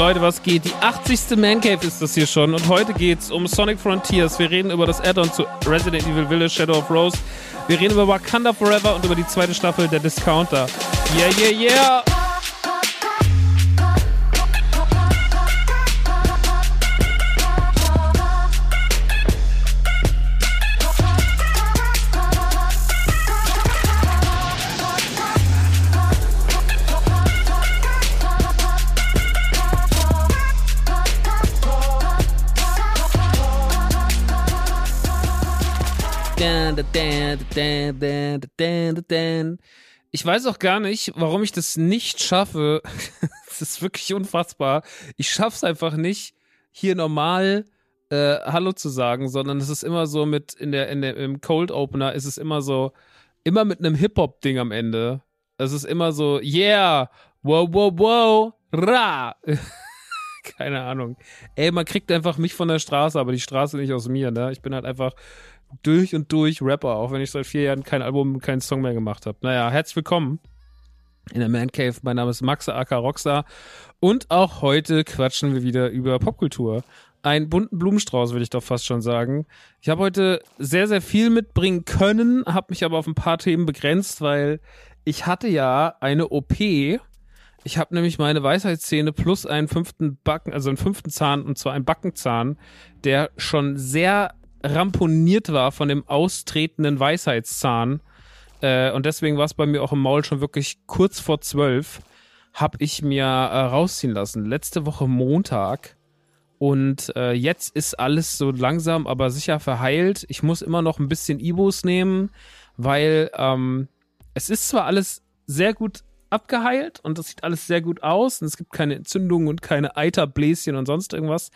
Leute, was geht? Die 80. Man Cave ist das hier schon und heute geht's um Sonic Frontiers. Wir reden über das Add-on zu Resident Evil Village Shadow of Rose. Wir reden über Wakanda Forever und über die zweite Staffel der Discounter. Yeah, yeah, yeah! Ich weiß auch gar nicht, warum ich das nicht schaffe. Das ist wirklich unfassbar. Ich schaff's einfach nicht, hier normal äh, Hallo zu sagen, sondern es ist immer so mit in der, in der im Cold Opener ist es immer so immer mit einem Hip Hop Ding am Ende. Es ist immer so yeah, wow wow wow, ra. Keine Ahnung. Ey, man kriegt einfach mich von der Straße, aber die Straße nicht aus mir, ne? Ich bin halt einfach durch und durch Rapper, auch wenn ich seit vier Jahren kein Album, keinen Song mehr gemacht habe. Naja, herzlich willkommen in der Man Cave. Mein Name ist Max Aka Rockstar und auch heute quatschen wir wieder über Popkultur. Einen bunten Blumenstrauß, würde ich doch fast schon sagen. Ich habe heute sehr, sehr viel mitbringen können, habe mich aber auf ein paar Themen begrenzt, weil ich hatte ja eine OP. Ich habe nämlich meine Weisheitszähne plus einen fünften Backen, also einen fünften Zahn, und zwar einen Backenzahn, der schon sehr ramponiert war von dem austretenden Weisheitszahn. Äh, und deswegen war es bei mir auch im Maul schon wirklich kurz vor zwölf, habe ich mir äh, rausziehen lassen. Letzte Woche Montag. Und äh, jetzt ist alles so langsam, aber sicher verheilt. Ich muss immer noch ein bisschen Ibos nehmen, weil ähm, es ist zwar alles sehr gut abgeheilt und das sieht alles sehr gut aus und es gibt keine Entzündungen und keine Eiterbläschen und sonst irgendwas.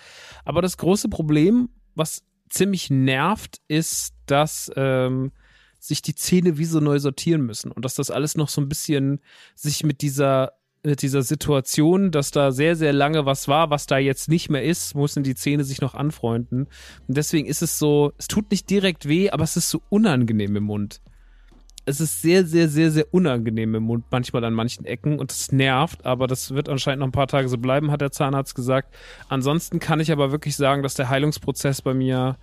Aber das große Problem, was ziemlich nervt, ist, dass ähm, sich die Zähne wie so neu sortieren müssen und dass das alles noch so ein bisschen sich mit dieser mit dieser Situation, dass da sehr, sehr lange was war, was da jetzt nicht mehr ist, müssen die Zähne sich noch anfreunden. Und deswegen ist es so, es tut nicht direkt weh, aber es ist so unangenehm im Mund. Es ist sehr, sehr, sehr, sehr unangenehm im Mund, manchmal an manchen Ecken und es nervt, aber das wird anscheinend noch ein paar Tage so bleiben, hat der Zahnarzt gesagt. Ansonsten kann ich aber wirklich sagen, dass der Heilungsprozess bei mir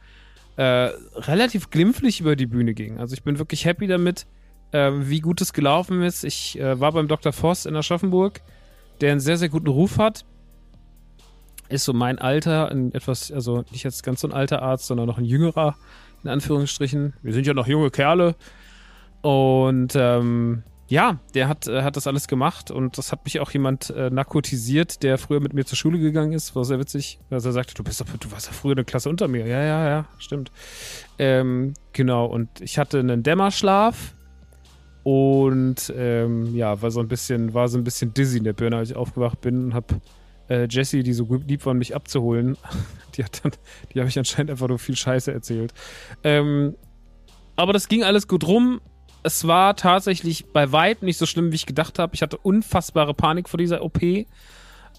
äh, relativ glimpflich über die Bühne ging. Also ich bin wirklich happy damit äh, wie gut es gelaufen ist. Ich äh, war beim Dr. Voss in Aschaffenburg, der einen sehr, sehr guten Ruf hat. Ist so mein Alter, ein etwas, also nicht jetzt ganz so ein alter Arzt, sondern noch ein jüngerer, in Anführungsstrichen. Wir sind ja noch junge Kerle. Und ähm, ja, der hat, äh, hat das alles gemacht und das hat mich auch jemand äh, narkotisiert, der früher mit mir zur Schule gegangen ist. War sehr witzig. Also er sagte, du bist doch, du warst ja früher eine Klasse unter mir. Ja, ja, ja, stimmt. Ähm, genau, und ich hatte einen Dämmerschlaf und ähm, ja, war so ein bisschen, war so ein bisschen dizzy in der Birne, als ich aufgewacht bin und hab äh, Jessie, die so lieb war, mich abzuholen, die hat dann, die habe ich anscheinend einfach nur viel Scheiße erzählt. Ähm, aber das ging alles gut rum. Es war tatsächlich bei weitem nicht so schlimm, wie ich gedacht habe. Ich hatte unfassbare Panik vor dieser OP, äh,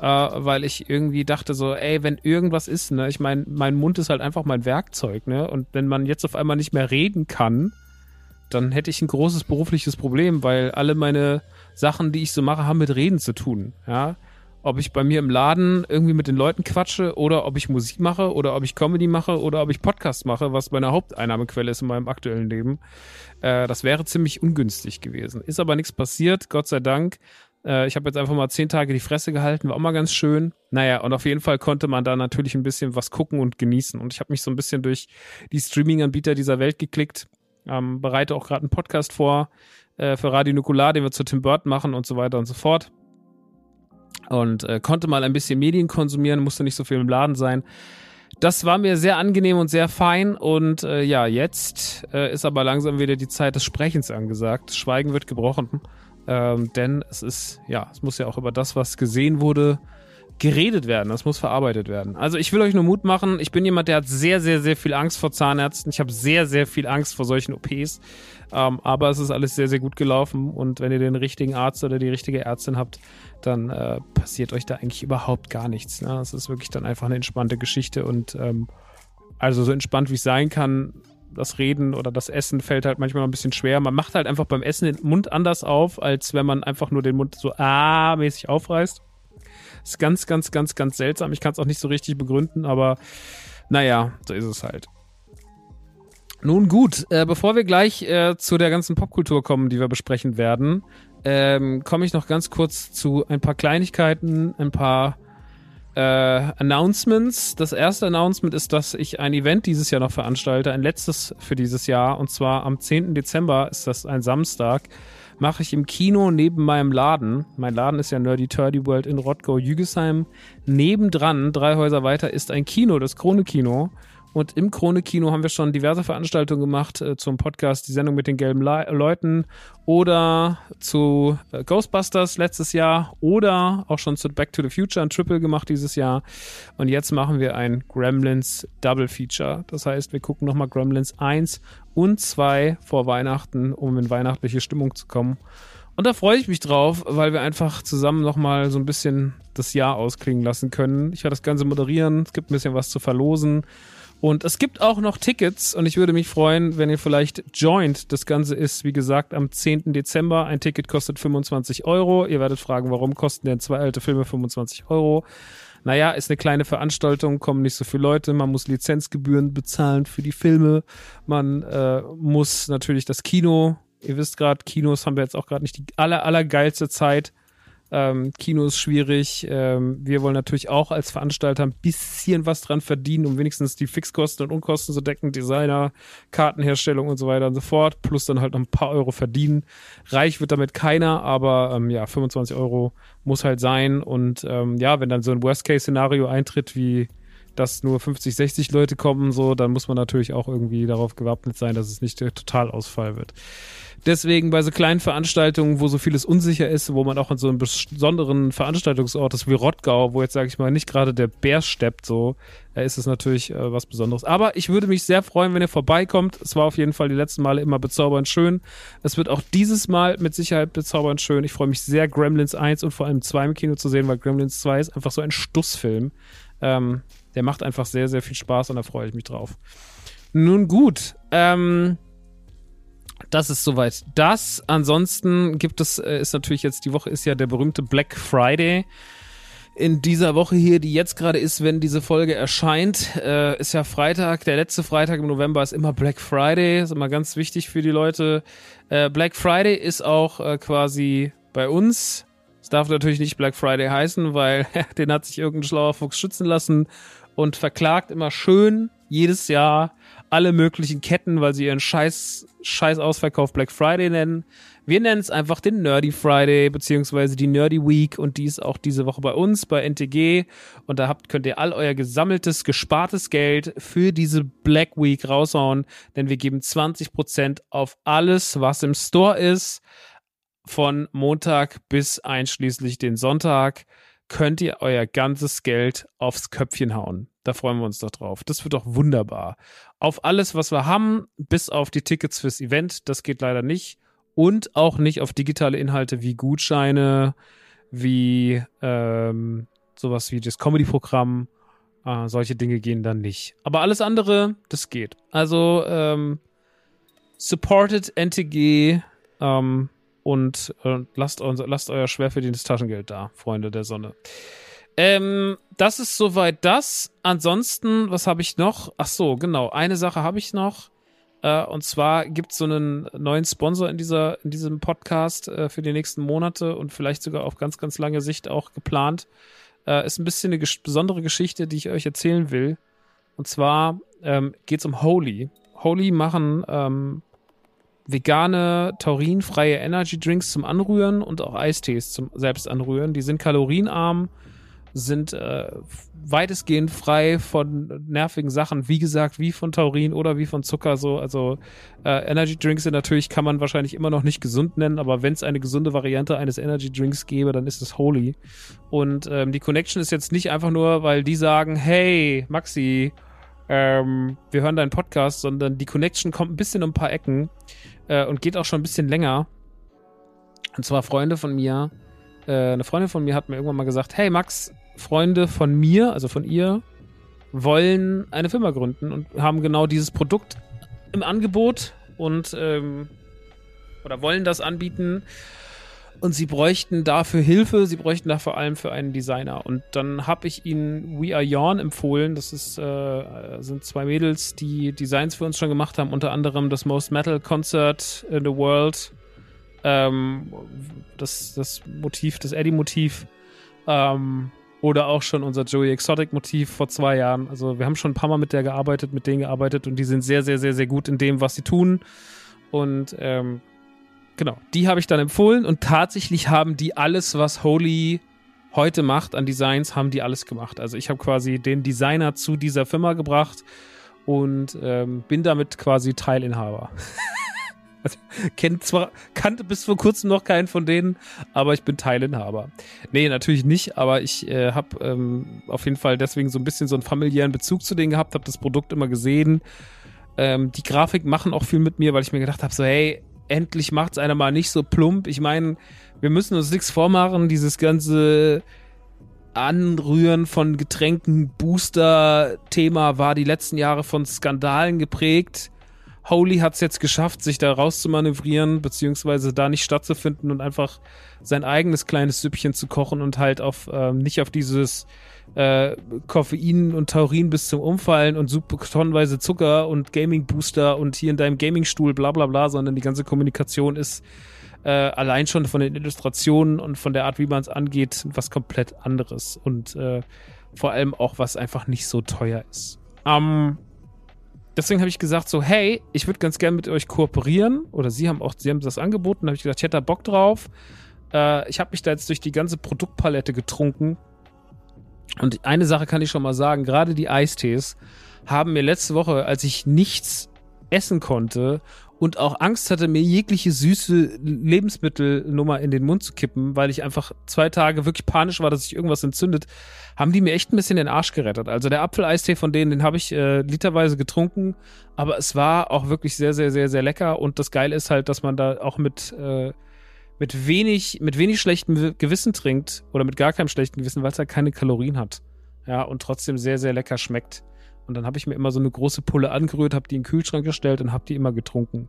weil ich irgendwie dachte so, ey, wenn irgendwas ist, ne, ich meine, mein Mund ist halt einfach mein Werkzeug, ne, und wenn man jetzt auf einmal nicht mehr reden kann, dann hätte ich ein großes berufliches Problem, weil alle meine Sachen, die ich so mache, haben mit Reden zu tun. Ja, ob ich bei mir im Laden irgendwie mit den Leuten quatsche oder ob ich Musik mache oder ob ich Comedy mache oder ob ich Podcast mache, was meine Haupteinnahmequelle ist in meinem aktuellen Leben. Äh, das wäre ziemlich ungünstig gewesen. Ist aber nichts passiert, Gott sei Dank. Äh, ich habe jetzt einfach mal zehn Tage die Fresse gehalten, war auch mal ganz schön. Naja, und auf jeden Fall konnte man da natürlich ein bisschen was gucken und genießen. Und ich habe mich so ein bisschen durch die Streaming-Anbieter dieser Welt geklickt ähm, bereite auch gerade einen Podcast vor äh, für Radio Nukular, den wir zu Tim Burton machen und so weiter und so fort. Und äh, konnte mal ein bisschen Medien konsumieren, musste nicht so viel im Laden sein. Das war mir sehr angenehm und sehr fein. Und äh, ja, jetzt äh, ist aber langsam wieder die Zeit des Sprechens angesagt. Das Schweigen wird gebrochen. Ähm, denn es ist, ja, es muss ja auch über das, was gesehen wurde, geredet werden, das muss verarbeitet werden. Also ich will euch nur Mut machen. Ich bin jemand, der hat sehr, sehr, sehr viel Angst vor Zahnärzten. Ich habe sehr, sehr viel Angst vor solchen OPs. Ähm, aber es ist alles sehr, sehr gut gelaufen. Und wenn ihr den richtigen Arzt oder die richtige Ärztin habt, dann äh, passiert euch da eigentlich überhaupt gar nichts. Ne? Das ist wirklich dann einfach eine entspannte Geschichte. Und ähm, also so entspannt wie es sein kann, das Reden oder das Essen fällt halt manchmal noch ein bisschen schwer. Man macht halt einfach beim Essen den Mund anders auf, als wenn man einfach nur den Mund so ah-mäßig aufreißt. Ist ganz, ganz, ganz, ganz seltsam. Ich kann es auch nicht so richtig begründen, aber naja, so ist es halt. Nun gut, äh, bevor wir gleich äh, zu der ganzen Popkultur kommen, die wir besprechen werden, ähm, komme ich noch ganz kurz zu ein paar Kleinigkeiten, ein paar äh, Announcements. Das erste Announcement ist, dass ich ein Event dieses Jahr noch veranstalte, ein letztes für dieses Jahr, und zwar am 10. Dezember ist das ein Samstag mache ich im Kino neben meinem Laden. Mein Laden ist ja Nerdy Turdy World in Rottgau-Jügesheim. Nebendran, drei Häuser weiter, ist ein Kino, das Krone Kino. Und im Krone-Kino haben wir schon diverse Veranstaltungen gemacht äh, zum Podcast, die Sendung mit den gelben Le Leuten oder zu äh, Ghostbusters letztes Jahr oder auch schon zu Back to the Future ein Triple gemacht dieses Jahr. Und jetzt machen wir ein Gremlins Double Feature. Das heißt, wir gucken nochmal Gremlins 1 und 2 vor Weihnachten, um in weihnachtliche Stimmung zu kommen. Und da freue ich mich drauf, weil wir einfach zusammen nochmal so ein bisschen das Jahr ausklingen lassen können. Ich werde das Ganze moderieren, es gibt ein bisschen was zu verlosen. Und es gibt auch noch Tickets und ich würde mich freuen, wenn ihr vielleicht joint. Das Ganze ist, wie gesagt, am 10. Dezember. Ein Ticket kostet 25 Euro. Ihr werdet fragen, warum kosten denn zwei alte Filme 25 Euro? Naja, ist eine kleine Veranstaltung, kommen nicht so viele Leute, man muss Lizenzgebühren bezahlen für die Filme, man äh, muss natürlich das Kino, ihr wisst gerade, Kinos haben wir jetzt auch gerade nicht die aller, allergeilste Zeit ähm, Kino ist schwierig. Ähm, wir wollen natürlich auch als Veranstalter ein bisschen was dran verdienen, um wenigstens die Fixkosten und Unkosten zu decken. Designer, Kartenherstellung und so weiter und so fort. Plus dann halt noch ein paar Euro verdienen. Reich wird damit keiner, aber ähm, ja, 25 Euro muss halt sein. Und ähm, ja, wenn dann so ein Worst-Case-Szenario eintritt, wie dass nur 50, 60 Leute kommen, so, dann muss man natürlich auch irgendwie darauf gewappnet sein, dass es nicht der Totalausfall wird. Deswegen bei so kleinen Veranstaltungen, wo so vieles unsicher ist, wo man auch an so einem besonderen Veranstaltungsort ist wie Rottgau, wo jetzt, sage ich mal, nicht gerade der Bär steppt, so, ist es natürlich äh, was Besonderes. Aber ich würde mich sehr freuen, wenn ihr vorbeikommt. Es war auf jeden Fall die letzten Male immer bezaubernd schön. Es wird auch dieses Mal mit Sicherheit bezaubernd schön. Ich freue mich sehr, Gremlins 1 und vor allem 2 im Kino zu sehen, weil Gremlins 2 ist einfach so ein Stussfilm. Ähm, der macht einfach sehr, sehr viel Spaß und da freue ich mich drauf. Nun gut, ähm, das ist soweit das. Ansonsten gibt es, äh, ist natürlich jetzt, die Woche ist ja der berühmte Black Friday. In dieser Woche hier, die jetzt gerade ist, wenn diese Folge erscheint, äh, ist ja Freitag. Der letzte Freitag im November ist immer Black Friday. Ist immer ganz wichtig für die Leute. Äh, Black Friday ist auch quasi bei uns. Es darf natürlich nicht Black Friday heißen, weil den hat sich irgendein schlauer Fuchs schützen lassen und verklagt immer schön jedes Jahr alle möglichen Ketten, weil sie ihren Scheiß, Scheiß Ausverkauf Black Friday nennen. Wir nennen es einfach den Nerdy Friday, beziehungsweise die Nerdy Week und die ist auch diese Woche bei uns, bei NTG. Und da habt, könnt ihr all euer gesammeltes, gespartes Geld für diese Black Week raushauen, denn wir geben 20% auf alles, was im Store ist. Von Montag bis einschließlich den Sonntag könnt ihr euer ganzes Geld aufs Köpfchen hauen. Da freuen wir uns doch drauf. Das wird doch wunderbar. Auf alles, was wir haben, bis auf die Tickets fürs Event, das geht leider nicht. Und auch nicht auf digitale Inhalte wie Gutscheine, wie ähm, sowas wie das Comedy-Programm. Äh, solche Dinge gehen dann nicht. Aber alles andere, das geht. Also ähm, supported NTG ähm, und äh, lasst, lasst euer schwer verdientes Taschengeld da, Freunde der Sonne. Ähm, das ist soweit das. Ansonsten, was habe ich noch? Ach so, genau. Eine Sache habe ich noch. Äh, und zwar gibt es so einen neuen Sponsor in dieser, in diesem Podcast äh, für die nächsten Monate und vielleicht sogar auf ganz, ganz lange Sicht auch geplant. Äh, ist ein bisschen eine ges besondere Geschichte, die ich euch erzählen will. Und zwar ähm, geht es um Holy. Holy machen ähm, vegane, taurinfreie Energy Drinks zum Anrühren und auch Eistees zum selbst anrühren. Die sind kalorienarm sind äh, weitestgehend frei von nervigen Sachen, wie gesagt, wie von Taurin oder wie von Zucker. So, also äh, Energy Drinks sind natürlich kann man wahrscheinlich immer noch nicht gesund nennen, aber wenn es eine gesunde Variante eines Energy Drinks gäbe, dann ist es Holy. Und ähm, die Connection ist jetzt nicht einfach nur, weil die sagen, hey Maxi, ähm, wir hören deinen Podcast, sondern die Connection kommt ein bisschen um ein paar Ecken äh, und geht auch schon ein bisschen länger. Und zwar Freunde von mir, äh, eine Freundin von mir hat mir irgendwann mal gesagt, hey Max, Freunde von mir, also von ihr, wollen eine Firma gründen und haben genau dieses Produkt im Angebot und ähm, oder wollen das anbieten und sie bräuchten dafür Hilfe, sie bräuchten da vor allem für einen Designer. Und dann habe ich ihnen We Are Yawn empfohlen. Das ist, äh, sind zwei Mädels, die Designs für uns schon gemacht haben, unter anderem das Most Metal Concert in the World. Ähm, das, das Motiv, das Eddie-Motiv. Ähm, oder auch schon unser Joey Exotic Motiv vor zwei Jahren. Also wir haben schon ein paar Mal mit der gearbeitet, mit denen gearbeitet und die sind sehr, sehr, sehr, sehr gut in dem, was sie tun. Und ähm, genau, die habe ich dann empfohlen und tatsächlich haben die alles, was Holy heute macht an Designs, haben die alles gemacht. Also ich habe quasi den Designer zu dieser Firma gebracht und ähm, bin damit quasi Teilinhaber. Kennt zwar, kannte bis vor kurzem noch keinen von denen, aber ich bin Teilinhaber. Nee, natürlich nicht, aber ich äh, habe ähm, auf jeden Fall deswegen so ein bisschen so einen familiären Bezug zu denen gehabt, habe das Produkt immer gesehen. Ähm, die Grafik machen auch viel mit mir, weil ich mir gedacht habe, so hey, endlich macht's einer mal nicht so plump. Ich meine, wir müssen uns nichts vormachen, dieses ganze Anrühren von Getränken, Booster-Thema war die letzten Jahre von Skandalen geprägt Holy hat es jetzt geschafft, sich da rauszumanövrieren, beziehungsweise da nicht stattzufinden und einfach sein eigenes kleines Süppchen zu kochen und halt auf ähm, nicht auf dieses äh, Koffein und Taurin bis zum Umfallen und super tonnenweise Zucker und Gaming Booster und hier in deinem Gamingstuhl bla bla bla, sondern die ganze Kommunikation ist äh, allein schon von den Illustrationen und von der Art, wie man es angeht, was komplett anderes und äh, vor allem auch was einfach nicht so teuer ist. Ähm, deswegen habe ich gesagt so, hey, ich würde ganz gerne mit euch kooperieren. Oder sie haben auch, sie haben das angeboten. Da habe ich gesagt, ich hätte da Bock drauf. Äh, ich habe mich da jetzt durch die ganze Produktpalette getrunken. Und eine Sache kann ich schon mal sagen, gerade die Eistees haben mir letzte Woche, als ich nichts essen konnte und auch Angst hatte, mir jegliche süße Lebensmittelnummer in den Mund zu kippen, weil ich einfach zwei Tage wirklich panisch war, dass sich irgendwas entzündet, haben die mir echt ein bisschen den Arsch gerettet. Also der Apfeleistee von denen, den habe ich äh, literweise getrunken, aber es war auch wirklich sehr, sehr, sehr, sehr lecker und das Geile ist halt, dass man da auch mit äh, mit wenig, mit wenig schlechtem Gewissen trinkt oder mit gar keinem schlechten Gewissen, weil es halt keine Kalorien hat. Ja, und trotzdem sehr, sehr lecker schmeckt. Und dann habe ich mir immer so eine große Pulle angerührt, habe die in den Kühlschrank gestellt und habe die immer getrunken.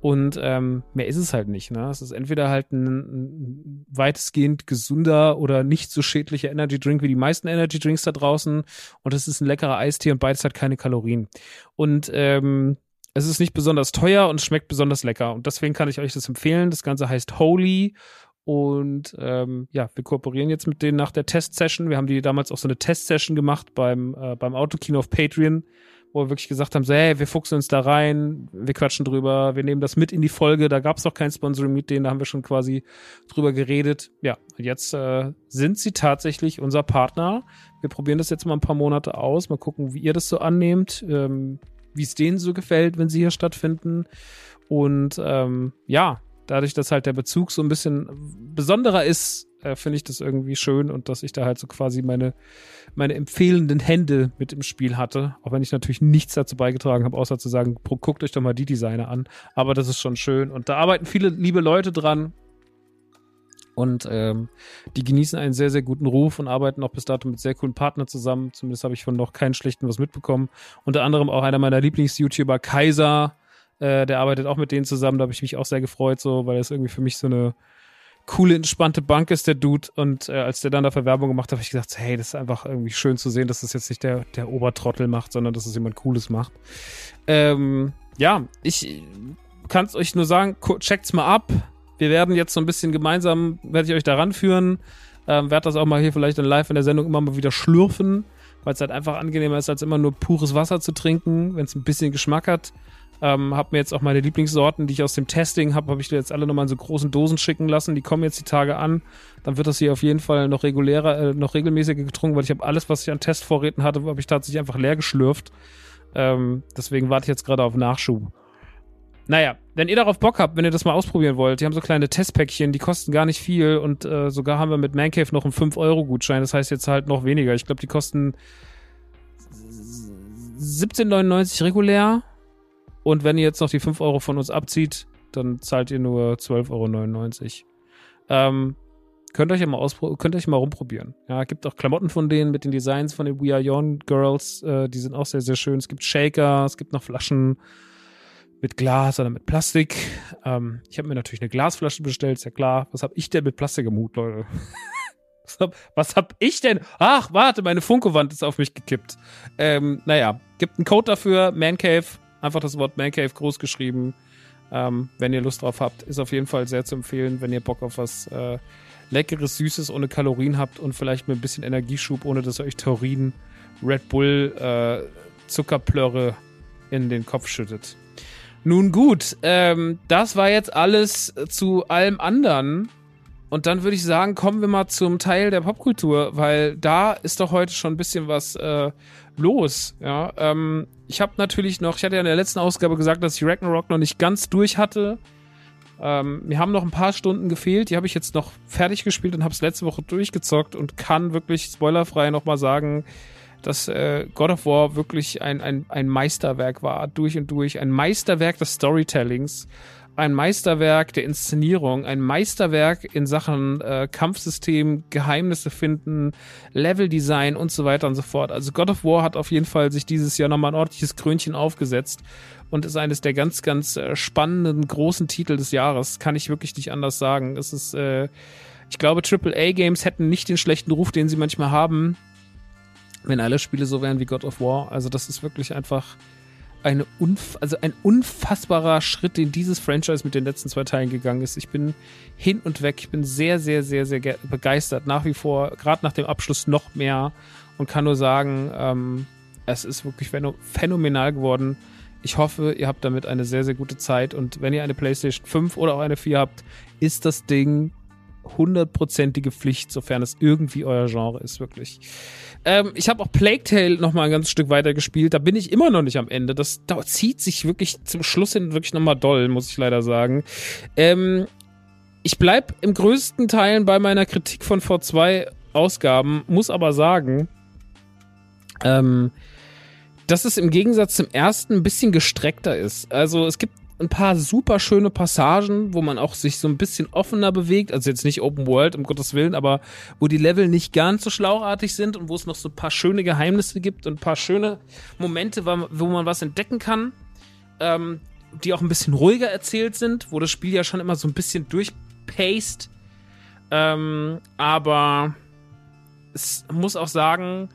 Und ähm, mehr ist es halt nicht. Ne? Es ist entweder halt ein, ein weitestgehend gesunder oder nicht so schädlicher Energy Drink wie die meisten Energy Drinks da draußen. Und es ist ein leckerer Eistee und beides hat keine Kalorien. Und ähm, es ist nicht besonders teuer und schmeckt besonders lecker. Und deswegen kann ich euch das empfehlen. Das Ganze heißt Holy. Und ähm, ja, wir kooperieren jetzt mit denen nach der Test-Session. Wir haben die damals auch so eine Test-Session gemacht beim, äh, beim Autokino auf Patreon, wo wir wirklich gesagt haben: so, hey, wir fuchsen uns da rein, wir quatschen drüber, wir nehmen das mit in die Folge. Da gab es noch kein Sponsoring mit denen, da haben wir schon quasi drüber geredet. Ja, jetzt äh, sind sie tatsächlich unser Partner. Wir probieren das jetzt mal ein paar Monate aus, mal gucken, wie ihr das so annehmt. Ähm, wie es denen so gefällt, wenn sie hier stattfinden. Und ähm, ja, dadurch, dass halt der Bezug so ein bisschen besonderer ist, äh, finde ich das irgendwie schön und dass ich da halt so quasi meine, meine empfehlenden Hände mit im Spiel hatte. Auch wenn ich natürlich nichts dazu beigetragen habe, außer zu sagen, guckt euch doch mal die Designer an. Aber das ist schon schön. Und da arbeiten viele liebe Leute dran. Und ähm, die genießen einen sehr, sehr guten Ruf und arbeiten auch bis dato mit sehr coolen Partnern zusammen. Zumindest habe ich von noch keinen schlechten was mitbekommen. Unter anderem auch einer meiner Lieblings-YouTuber, Kaiser, äh, der arbeitet auch mit denen zusammen. Da habe ich mich auch sehr gefreut, so, weil es irgendwie für mich so eine coole, entspannte Bank ist, der Dude. Und äh, als der dann dafür Werbung gemacht hat, habe ich gesagt, hey, das ist einfach irgendwie schön zu sehen, dass das jetzt nicht der, der Obertrottel macht, sondern dass es jemand Cooles macht. Ähm, ja, ich kann es euch nur sagen, checkt's mal ab wir werden jetzt so ein bisschen gemeinsam, werde ich euch da ranführen. Ähm, werde das auch mal hier vielleicht in live in der Sendung immer mal wieder schlürfen, weil es halt einfach angenehmer ist, als immer nur pures Wasser zu trinken, wenn es ein bisschen Geschmack hat. Ähm, habe mir jetzt auch meine Lieblingssorten, die ich aus dem Testing habe, habe ich dir jetzt alle nochmal in so großen Dosen schicken lassen. Die kommen jetzt die Tage an. Dann wird das hier auf jeden Fall noch regulärer, äh, noch regelmäßiger getrunken, weil ich habe alles, was ich an Testvorräten hatte, habe ich tatsächlich einfach leer geschlürft. Ähm, deswegen warte ich jetzt gerade auf Nachschub. Naja, wenn ihr darauf Bock habt, wenn ihr das mal ausprobieren wollt, die haben so kleine Testpäckchen, die kosten gar nicht viel und äh, sogar haben wir mit Mancave noch einen 5-Euro-Gutschein, das heißt jetzt halt noch weniger. Ich glaube, die kosten 17,99 regulär und wenn ihr jetzt noch die 5 Euro von uns abzieht, dann zahlt ihr nur 12,99 Euro. Ähm, könnt euch ja mal auspro könnt euch mal rumprobieren. Ja, gibt auch Klamotten von denen mit den Designs von den We Are Young Girls, äh, die sind auch sehr, sehr schön. Es gibt Shaker, es gibt noch Flaschen mit Glas oder mit Plastik. Ähm, ich habe mir natürlich eine Glasflasche bestellt, ist ja klar. Was habe ich denn mit Plastik im Hut, Leute? was, hab, was hab ich denn? Ach, warte, meine Funkowand ist auf mich gekippt. Ähm, naja, gibt einen Code dafür, Mancave. Einfach das Wort Mancave groß geschrieben. Ähm, wenn ihr Lust drauf habt, ist auf jeden Fall sehr zu empfehlen, wenn ihr Bock auf was äh, Leckeres, Süßes ohne Kalorien habt und vielleicht mit ein bisschen Energieschub, ohne dass ihr euch Taurin, Red Bull, äh, Zuckerplörre in den Kopf schüttet. Nun gut, ähm, das war jetzt alles zu allem anderen. Und dann würde ich sagen, kommen wir mal zum Teil der Popkultur, weil da ist doch heute schon ein bisschen was äh, los. Ja, ähm, ich habe natürlich noch, ich hatte ja in der letzten Ausgabe gesagt, dass ich Ragnarok noch nicht ganz durch hatte. Ähm, mir haben noch ein paar Stunden gefehlt, die habe ich jetzt noch fertig gespielt und habe es letzte Woche durchgezockt und kann wirklich spoilerfrei nochmal sagen, dass äh, God of War wirklich ein, ein, ein Meisterwerk war, durch und durch. Ein Meisterwerk des Storytellings, ein Meisterwerk der Inszenierung, ein Meisterwerk in Sachen äh, Kampfsystem, Geheimnisse finden, Leveldesign und so weiter und so fort. Also God of War hat auf jeden Fall sich dieses Jahr nochmal ein ordentliches Krönchen aufgesetzt und ist eines der ganz, ganz äh, spannenden, großen Titel des Jahres. Kann ich wirklich nicht anders sagen. Es ist, äh, ich glaube, AAA-Games hätten nicht den schlechten Ruf, den sie manchmal haben wenn alle Spiele so wären wie God of War. Also das ist wirklich einfach eine unf also ein unfassbarer Schritt, den dieses Franchise mit den letzten zwei Teilen gegangen ist. Ich bin hin und weg. Ich bin sehr, sehr, sehr, sehr begeistert. Nach wie vor, gerade nach dem Abschluss noch mehr und kann nur sagen, ähm, es ist wirklich phänomenal geworden. Ich hoffe, ihr habt damit eine sehr, sehr gute Zeit und wenn ihr eine PlayStation 5 oder auch eine 4 habt, ist das Ding hundertprozentige Pflicht, sofern es irgendwie euer Genre ist, wirklich. Ähm, ich habe auch Plague Tale noch mal ein ganzes Stück weiter gespielt. Da bin ich immer noch nicht am Ende. Das, das zieht sich wirklich zum Schluss hin wirklich noch mal doll, muss ich leider sagen. Ähm, ich bleib im größten Teilen bei meiner Kritik von vor zwei Ausgaben, muss aber sagen, ähm, dass es im Gegensatz zum ersten ein bisschen gestreckter ist. Also es gibt ein paar super schöne Passagen, wo man auch sich so ein bisschen offener bewegt. Also jetzt nicht Open World, um Gottes Willen, aber wo die Level nicht ganz so schlauartig sind und wo es noch so ein paar schöne Geheimnisse gibt und ein paar schöne Momente, wo man was entdecken kann, ähm, die auch ein bisschen ruhiger erzählt sind, wo das Spiel ja schon immer so ein bisschen durchpaced. Ähm, aber es muss auch sagen,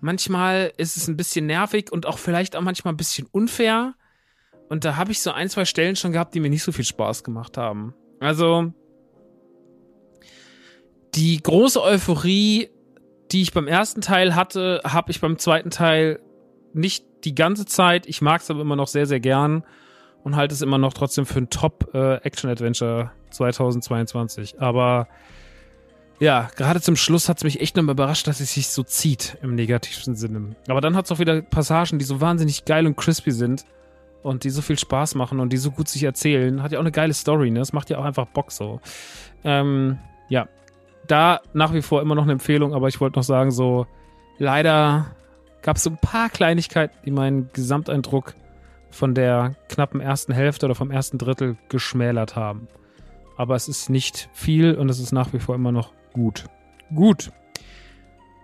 manchmal ist es ein bisschen nervig und auch vielleicht auch manchmal ein bisschen unfair. Und da habe ich so ein, zwei Stellen schon gehabt, die mir nicht so viel Spaß gemacht haben. Also die große Euphorie, die ich beim ersten Teil hatte, habe ich beim zweiten Teil nicht die ganze Zeit. Ich mag es aber immer noch sehr, sehr gern und halte es immer noch trotzdem für ein Top-Action-Adventure äh, 2022. Aber ja, gerade zum Schluss hat es mich echt nochmal überrascht, dass es sich so zieht im negativsten Sinne. Aber dann hat es auch wieder Passagen, die so wahnsinnig geil und crispy sind und die so viel Spaß machen und die so gut sich erzählen. Hat ja auch eine geile Story, ne? Das macht ja auch einfach Bock so. Ähm, ja, da nach wie vor immer noch eine Empfehlung, aber ich wollte noch sagen, so leider gab es so ein paar Kleinigkeiten, die meinen Gesamteindruck von der knappen ersten Hälfte oder vom ersten Drittel geschmälert haben. Aber es ist nicht viel und es ist nach wie vor immer noch Gut. Gut.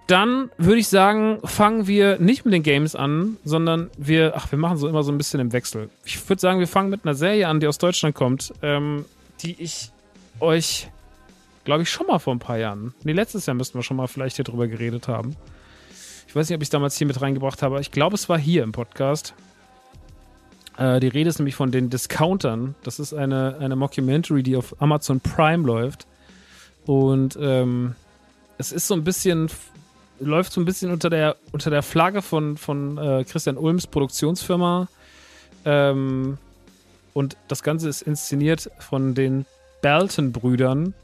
Dann würde ich sagen, fangen wir nicht mit den Games an, sondern wir, ach, wir machen so immer so ein bisschen im Wechsel. Ich würde sagen, wir fangen mit einer Serie an, die aus Deutschland kommt, ähm, die ich euch, glaube ich, schon mal vor ein paar Jahren, nee, letztes Jahr müssten wir schon mal vielleicht hier drüber geredet haben. Ich weiß nicht, ob ich es damals hier mit reingebracht habe, ich glaube, es war hier im Podcast. Äh, die Rede ist nämlich von den Discountern. Das ist eine, eine Mockumentary, die auf Amazon Prime läuft. Und ähm, es ist so ein bisschen, läuft so ein bisschen unter der, unter der Flagge von, von äh, Christian Ulms Produktionsfirma. Ähm, und das Ganze ist inszeniert von den Belton-Brüdern,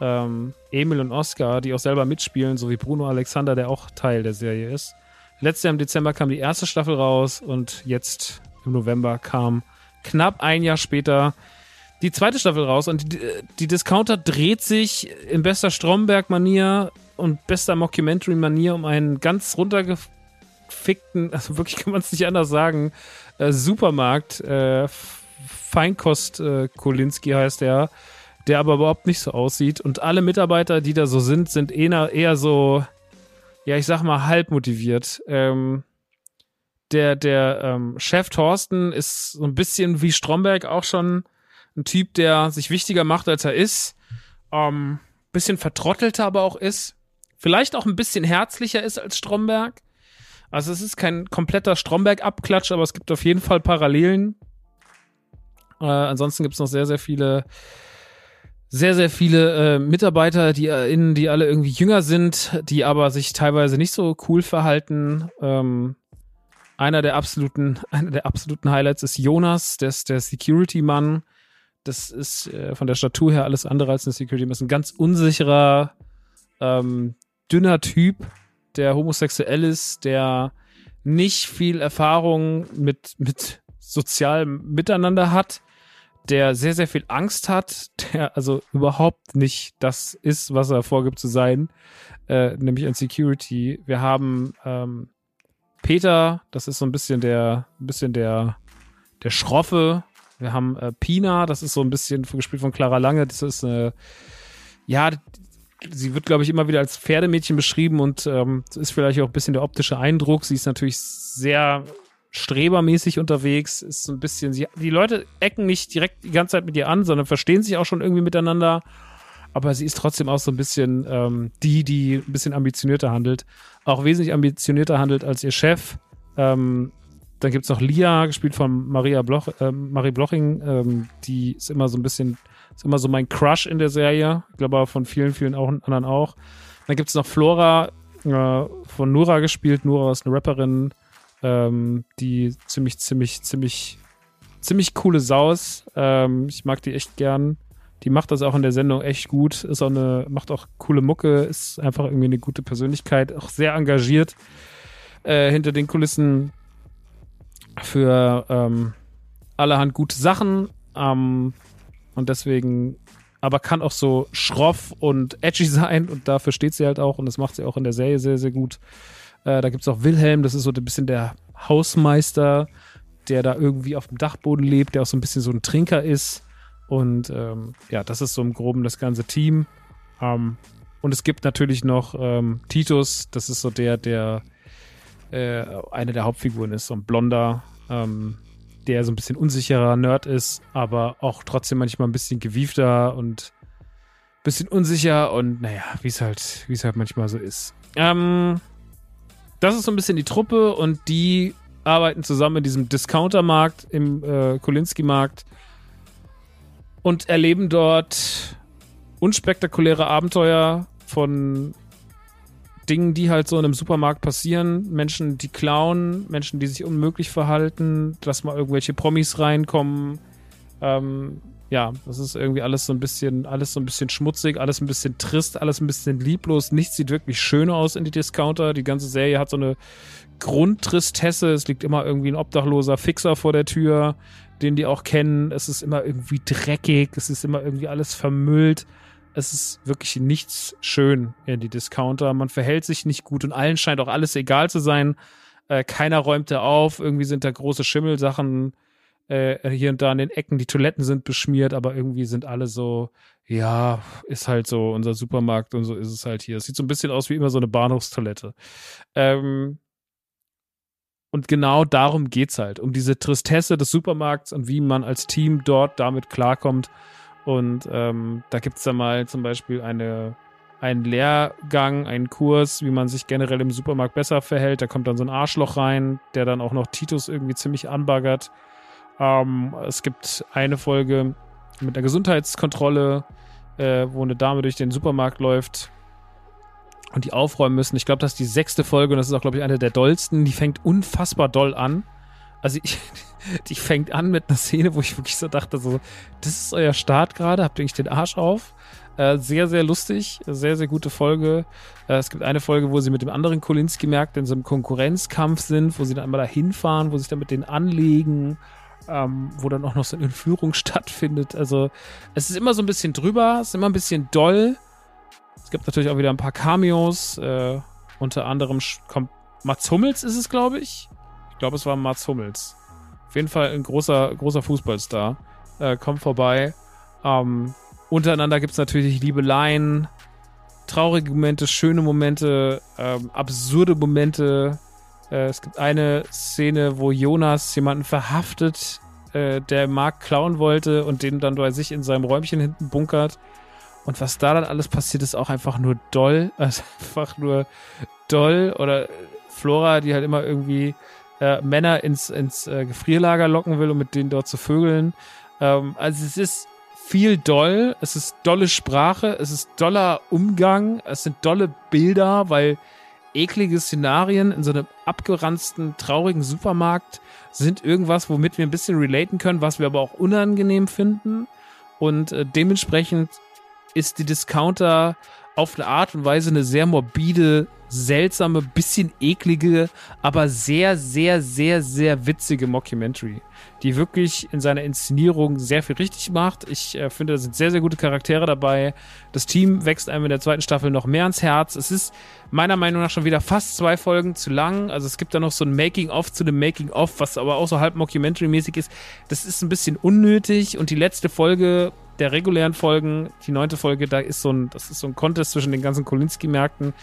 ähm, Emil und Oscar, die auch selber mitspielen, sowie Bruno Alexander, der auch Teil der Serie ist. Letztes Jahr im Dezember kam die erste Staffel raus und jetzt im November kam knapp ein Jahr später die zweite Staffel raus und die, die Discounter dreht sich in bester Stromberg-Manier und bester Mockumentary-Manier um einen ganz runtergefickten, also wirklich kann man es nicht anders sagen, äh, Supermarkt, äh, Feinkost äh, Kolinski heißt der, der aber überhaupt nicht so aussieht und alle Mitarbeiter, die da so sind, sind eher, eher so, ja, ich sag mal, halb motiviert. Ähm, der der ähm, Chef Thorsten ist so ein bisschen wie Stromberg auch schon ein Typ, der sich wichtiger macht, als er ist. Ähm, bisschen vertrottelter aber auch ist. Vielleicht auch ein bisschen herzlicher ist als Stromberg. Also es ist kein kompletter Stromberg-Abklatsch, aber es gibt auf jeden Fall Parallelen. Äh, ansonsten gibt es noch sehr, sehr viele, sehr, sehr viele äh, Mitarbeiter, die äh, innen, die alle irgendwie jünger sind, die aber sich teilweise nicht so cool verhalten. Ähm, einer der absoluten, einer der absoluten Highlights ist Jonas, der der Security-Mann, das ist äh, von der Statur her alles andere als eine Security. Das ist ein ganz unsicherer, ähm, dünner Typ, der homosexuell ist, der nicht viel Erfahrung mit, mit sozialem Miteinander hat, der sehr, sehr viel Angst hat, der also überhaupt nicht das ist, was er vorgibt zu sein, äh, nämlich ein Security. Wir haben ähm, Peter, das ist so ein bisschen der, ein bisschen der, der Schroffe, wir haben äh, Pina, das ist so ein bisschen gespielt von Clara Lange. Das ist eine, ja, sie wird, glaube ich, immer wieder als Pferdemädchen beschrieben und ähm, ist vielleicht auch ein bisschen der optische Eindruck. Sie ist natürlich sehr strebermäßig unterwegs, ist so ein bisschen, sie, die Leute ecken nicht direkt die ganze Zeit mit ihr an, sondern verstehen sich auch schon irgendwie miteinander. Aber sie ist trotzdem auch so ein bisschen ähm, die, die ein bisschen ambitionierter handelt. Auch wesentlich ambitionierter handelt als ihr Chef. Ähm, dann gibt es noch Lia, gespielt von Maria Bloch, äh, Marie Bloching. Ähm, die ist immer so ein bisschen, ist immer so mein Crush in der Serie. Ich glaube aber von vielen, vielen auch, anderen auch. Dann gibt es noch Flora äh, von Nura gespielt. Nura ist eine Rapperin, ähm, die ziemlich, ziemlich, ziemlich, ziemlich coole Saus. Ähm, ich mag die echt gern. Die macht das auch in der Sendung echt gut. Ist auch eine, macht auch coole Mucke, ist einfach irgendwie eine gute Persönlichkeit, auch sehr engagiert äh, hinter den Kulissen für ähm, allerhand gute Sachen. Ähm, und deswegen, aber kann auch so schroff und edgy sein und dafür steht sie halt auch und das macht sie auch in der Serie sehr, sehr gut. Äh, da gibt es auch Wilhelm, das ist so ein bisschen der Hausmeister, der da irgendwie auf dem Dachboden lebt, der auch so ein bisschen so ein Trinker ist. Und ähm, ja, das ist so im Groben das ganze Team. Ähm, und es gibt natürlich noch ähm, Titus, das ist so der, der äh, eine der Hauptfiguren ist, so ein blonder, ähm, der so ein bisschen unsicherer Nerd ist, aber auch trotzdem manchmal ein bisschen gewiefter und ein bisschen unsicher und naja, wie es halt, es halt manchmal so ist. Ähm, das ist so ein bisschen die Truppe und die arbeiten zusammen in diesem Discountermarkt im äh, Kolinski-Markt und erleben dort unspektakuläre Abenteuer von Dingen, die halt so in einem Supermarkt passieren. Menschen, die klauen, Menschen, die sich unmöglich verhalten, dass mal irgendwelche Promis reinkommen. Ähm, ja, das ist irgendwie alles so ein bisschen, alles so ein bisschen schmutzig, alles ein bisschen trist, alles ein bisschen lieblos. Nichts sieht wirklich schön aus in die Discounter. Die ganze Serie hat so eine Grundtristesse. Es liegt immer irgendwie ein obdachloser Fixer vor der Tür, den die auch kennen. Es ist immer irgendwie dreckig. Es ist immer irgendwie alles vermüllt es ist wirklich nichts schön in die Discounter. Man verhält sich nicht gut und allen scheint auch alles egal zu sein. Äh, keiner räumt da auf. Irgendwie sind da große Schimmelsachen äh, hier und da in den Ecken. Die Toiletten sind beschmiert, aber irgendwie sind alle so, ja, ist halt so unser Supermarkt und so ist es halt hier. Es sieht so ein bisschen aus wie immer so eine Bahnhofstoilette. Ähm, und genau darum geht's halt, um diese Tristesse des Supermarkts und wie man als Team dort damit klarkommt und ähm, da gibt es dann mal zum Beispiel eine, einen Lehrgang, einen Kurs, wie man sich generell im Supermarkt besser verhält. Da kommt dann so ein Arschloch rein, der dann auch noch Titus irgendwie ziemlich anbaggert. Ähm, es gibt eine Folge mit der Gesundheitskontrolle, äh, wo eine Dame durch den Supermarkt läuft und die aufräumen müssen. Ich glaube, das ist die sechste Folge und das ist auch, glaube ich, eine der dollsten. Die fängt unfassbar doll an. Also ich, die fängt an mit einer Szene, wo ich wirklich so dachte, so, das ist euer Start gerade, habt ihr eigentlich den Arsch auf? Äh, sehr, sehr lustig, sehr, sehr gute Folge. Äh, es gibt eine Folge, wo sie mit dem anderen Kolinski merkt, in so einem Konkurrenzkampf sind, wo sie dann einmal da hinfahren, wo sie dann mit denen anlegen, ähm, wo dann auch noch so eine Entführung stattfindet. Also es ist immer so ein bisschen drüber, es ist immer ein bisschen doll. Es gibt natürlich auch wieder ein paar Cameos. Äh, unter anderem kommt Mats Hummels ist es, glaube ich. Ich glaube, es war Mats Hummels. Auf jeden Fall ein großer, großer Fußballstar. Äh, kommt vorbei. Ähm, untereinander gibt es natürlich Liebeleien, traurige Momente, schöne Momente, ähm, absurde Momente. Äh, es gibt eine Szene, wo Jonas jemanden verhaftet, äh, der Mark klauen wollte und den dann bei sich in seinem Räumchen hinten bunkert. Und was da dann alles passiert, ist auch einfach nur doll. Also einfach nur doll. Oder Flora, die halt immer irgendwie äh, Männer ins, ins äh, Gefrierlager locken will, um mit denen dort zu vögeln. Ähm, also es ist viel doll, es ist dolle Sprache, es ist doller Umgang, es sind dolle Bilder, weil eklige Szenarien in so einem abgeranzten, traurigen Supermarkt sind irgendwas, womit wir ein bisschen relaten können, was wir aber auch unangenehm finden. Und äh, dementsprechend ist die Discounter auf eine Art und Weise eine sehr morbide seltsame, bisschen eklige, aber sehr, sehr, sehr, sehr witzige Mockumentary, die wirklich in seiner Inszenierung sehr viel richtig macht. Ich äh, finde, da sind sehr, sehr gute Charaktere dabei. Das Team wächst einem in der zweiten Staffel noch mehr ans Herz. Es ist meiner Meinung nach schon wieder fast zwei Folgen zu lang. Also es gibt da noch so ein Making-of zu dem Making-of, was aber auch so halb Mockumentary-mäßig ist. Das ist ein bisschen unnötig und die letzte Folge der regulären Folgen, die neunte Folge, da ist so ein, das ist so ein Contest zwischen den ganzen Kolinski-Märkten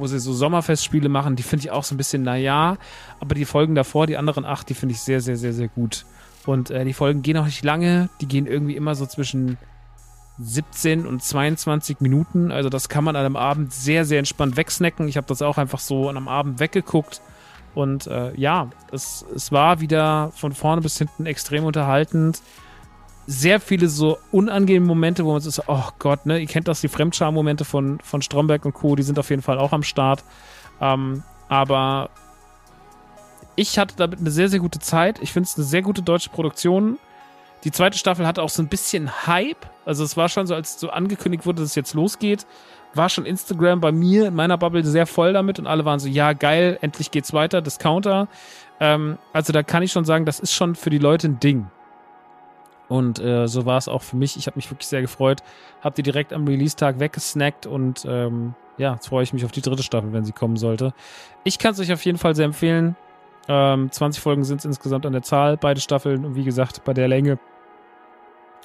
wo sie so Sommerfestspiele machen, die finde ich auch so ein bisschen naja. Aber die Folgen davor, die anderen acht, die finde ich sehr, sehr, sehr, sehr gut. Und äh, die Folgen gehen auch nicht lange. Die gehen irgendwie immer so zwischen 17 und 22 Minuten. Also das kann man an einem Abend sehr, sehr entspannt wegsnacken. Ich habe das auch einfach so an einem Abend weggeguckt. Und äh, ja, es, es war wieder von vorne bis hinten extrem unterhaltend sehr viele so unangenehme Momente, wo man so, oh Gott, ne, ihr kennt das, die Fremdscham-Momente von, von Stromberg und Co., die sind auf jeden Fall auch am Start. Ähm, aber ich hatte damit eine sehr, sehr gute Zeit. Ich finde es eine sehr gute deutsche Produktion. Die zweite Staffel hatte auch so ein bisschen Hype. Also es war schon so, als so angekündigt wurde, dass es jetzt losgeht, war schon Instagram bei mir in meiner Bubble sehr voll damit und alle waren so, ja geil, endlich geht's weiter, Discounter. Ähm, also da kann ich schon sagen, das ist schon für die Leute ein Ding. Und äh, so war es auch für mich. Ich habe mich wirklich sehr gefreut. Hab die direkt am Release-Tag weggesnackt und ähm, ja, jetzt freue ich mich auf die dritte Staffel, wenn sie kommen sollte. Ich kann es euch auf jeden Fall sehr empfehlen. Ähm, 20 Folgen sind es insgesamt an der Zahl, beide Staffeln. Und wie gesagt, bei der Länge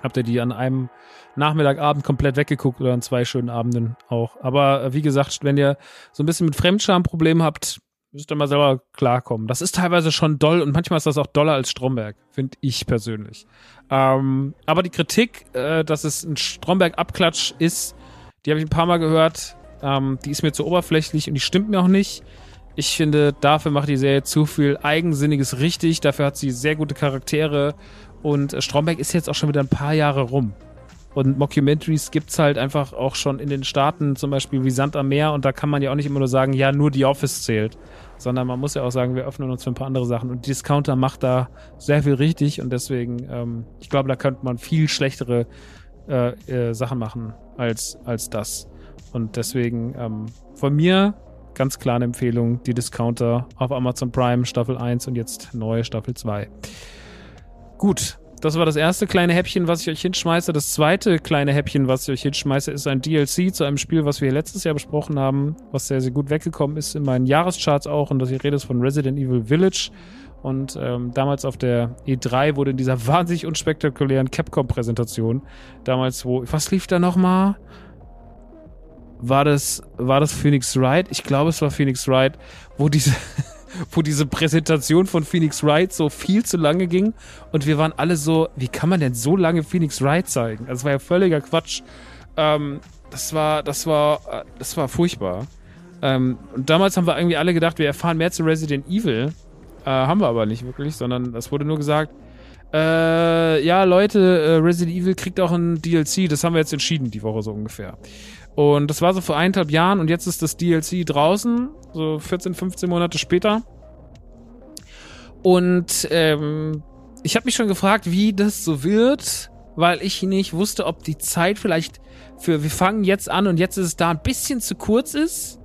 habt ihr die an einem Nachmittagabend komplett weggeguckt oder an zwei schönen Abenden auch. Aber äh, wie gesagt, wenn ihr so ein bisschen mit Fremdscham-Problemen habt, müsst ihr mal selber klarkommen. Das ist teilweise schon doll und manchmal ist das auch doller als Stromberg, finde ich persönlich. Ähm, aber die Kritik, äh, dass es ein Stromberg-Abklatsch ist, die habe ich ein paar Mal gehört. Ähm, die ist mir zu oberflächlich und die stimmt mir auch nicht. Ich finde, dafür macht die Serie zu viel Eigensinniges richtig. Dafür hat sie sehr gute Charaktere. Und äh, Stromberg ist jetzt auch schon wieder ein paar Jahre rum. Und Mockumentaries gibt's halt einfach auch schon in den Staaten, zum Beispiel wie Sand am Meer. Und da kann man ja auch nicht immer nur sagen, ja, nur die Office zählt. Sondern man muss ja auch sagen, wir öffnen uns für ein paar andere Sachen. Und Discounter macht da sehr viel richtig. Und deswegen, ähm, ich glaube, da könnte man viel schlechtere äh, äh, Sachen machen als, als das. Und deswegen ähm, von mir ganz klar eine Empfehlung, die Discounter auf Amazon Prime Staffel 1 und jetzt neue Staffel 2. Gut, das war das erste kleine Häppchen, was ich euch hinschmeiße. Das zweite kleine Häppchen, was ich euch hinschmeiße, ist ein DLC zu einem Spiel, was wir letztes Jahr besprochen haben, was sehr, sehr gut weggekommen ist in meinen Jahrescharts auch. Und das ich rede ist von Resident Evil Village. Und ähm, damals auf der E3 wurde in dieser wahnsinnig unspektakulären Capcom-Präsentation, damals wo, was lief da nochmal? War das, war das Phoenix Wright? Ich glaube, es war Phoenix Wright, wo diese, wo diese Präsentation von Phoenix Wright so viel zu lange ging und wir waren alle so, wie kann man denn so lange Phoenix Wright zeigen? Das war ja völliger Quatsch. Ähm, das war, das war, äh, das war furchtbar. Ähm, und damals haben wir irgendwie alle gedacht, wir erfahren mehr zu Resident Evil. Äh, haben wir aber nicht wirklich, sondern es wurde nur gesagt, äh, ja, Leute, äh, Resident Evil kriegt auch ein DLC, das haben wir jetzt entschieden, die Woche so ungefähr. Und das war so vor eineinhalb Jahren und jetzt ist das DLC draußen, so 14, 15 Monate später. Und ähm, ich habe mich schon gefragt, wie das so wird, weil ich nicht wusste, ob die Zeit vielleicht für wir fangen jetzt an und jetzt ist es da ein bisschen zu kurz ist.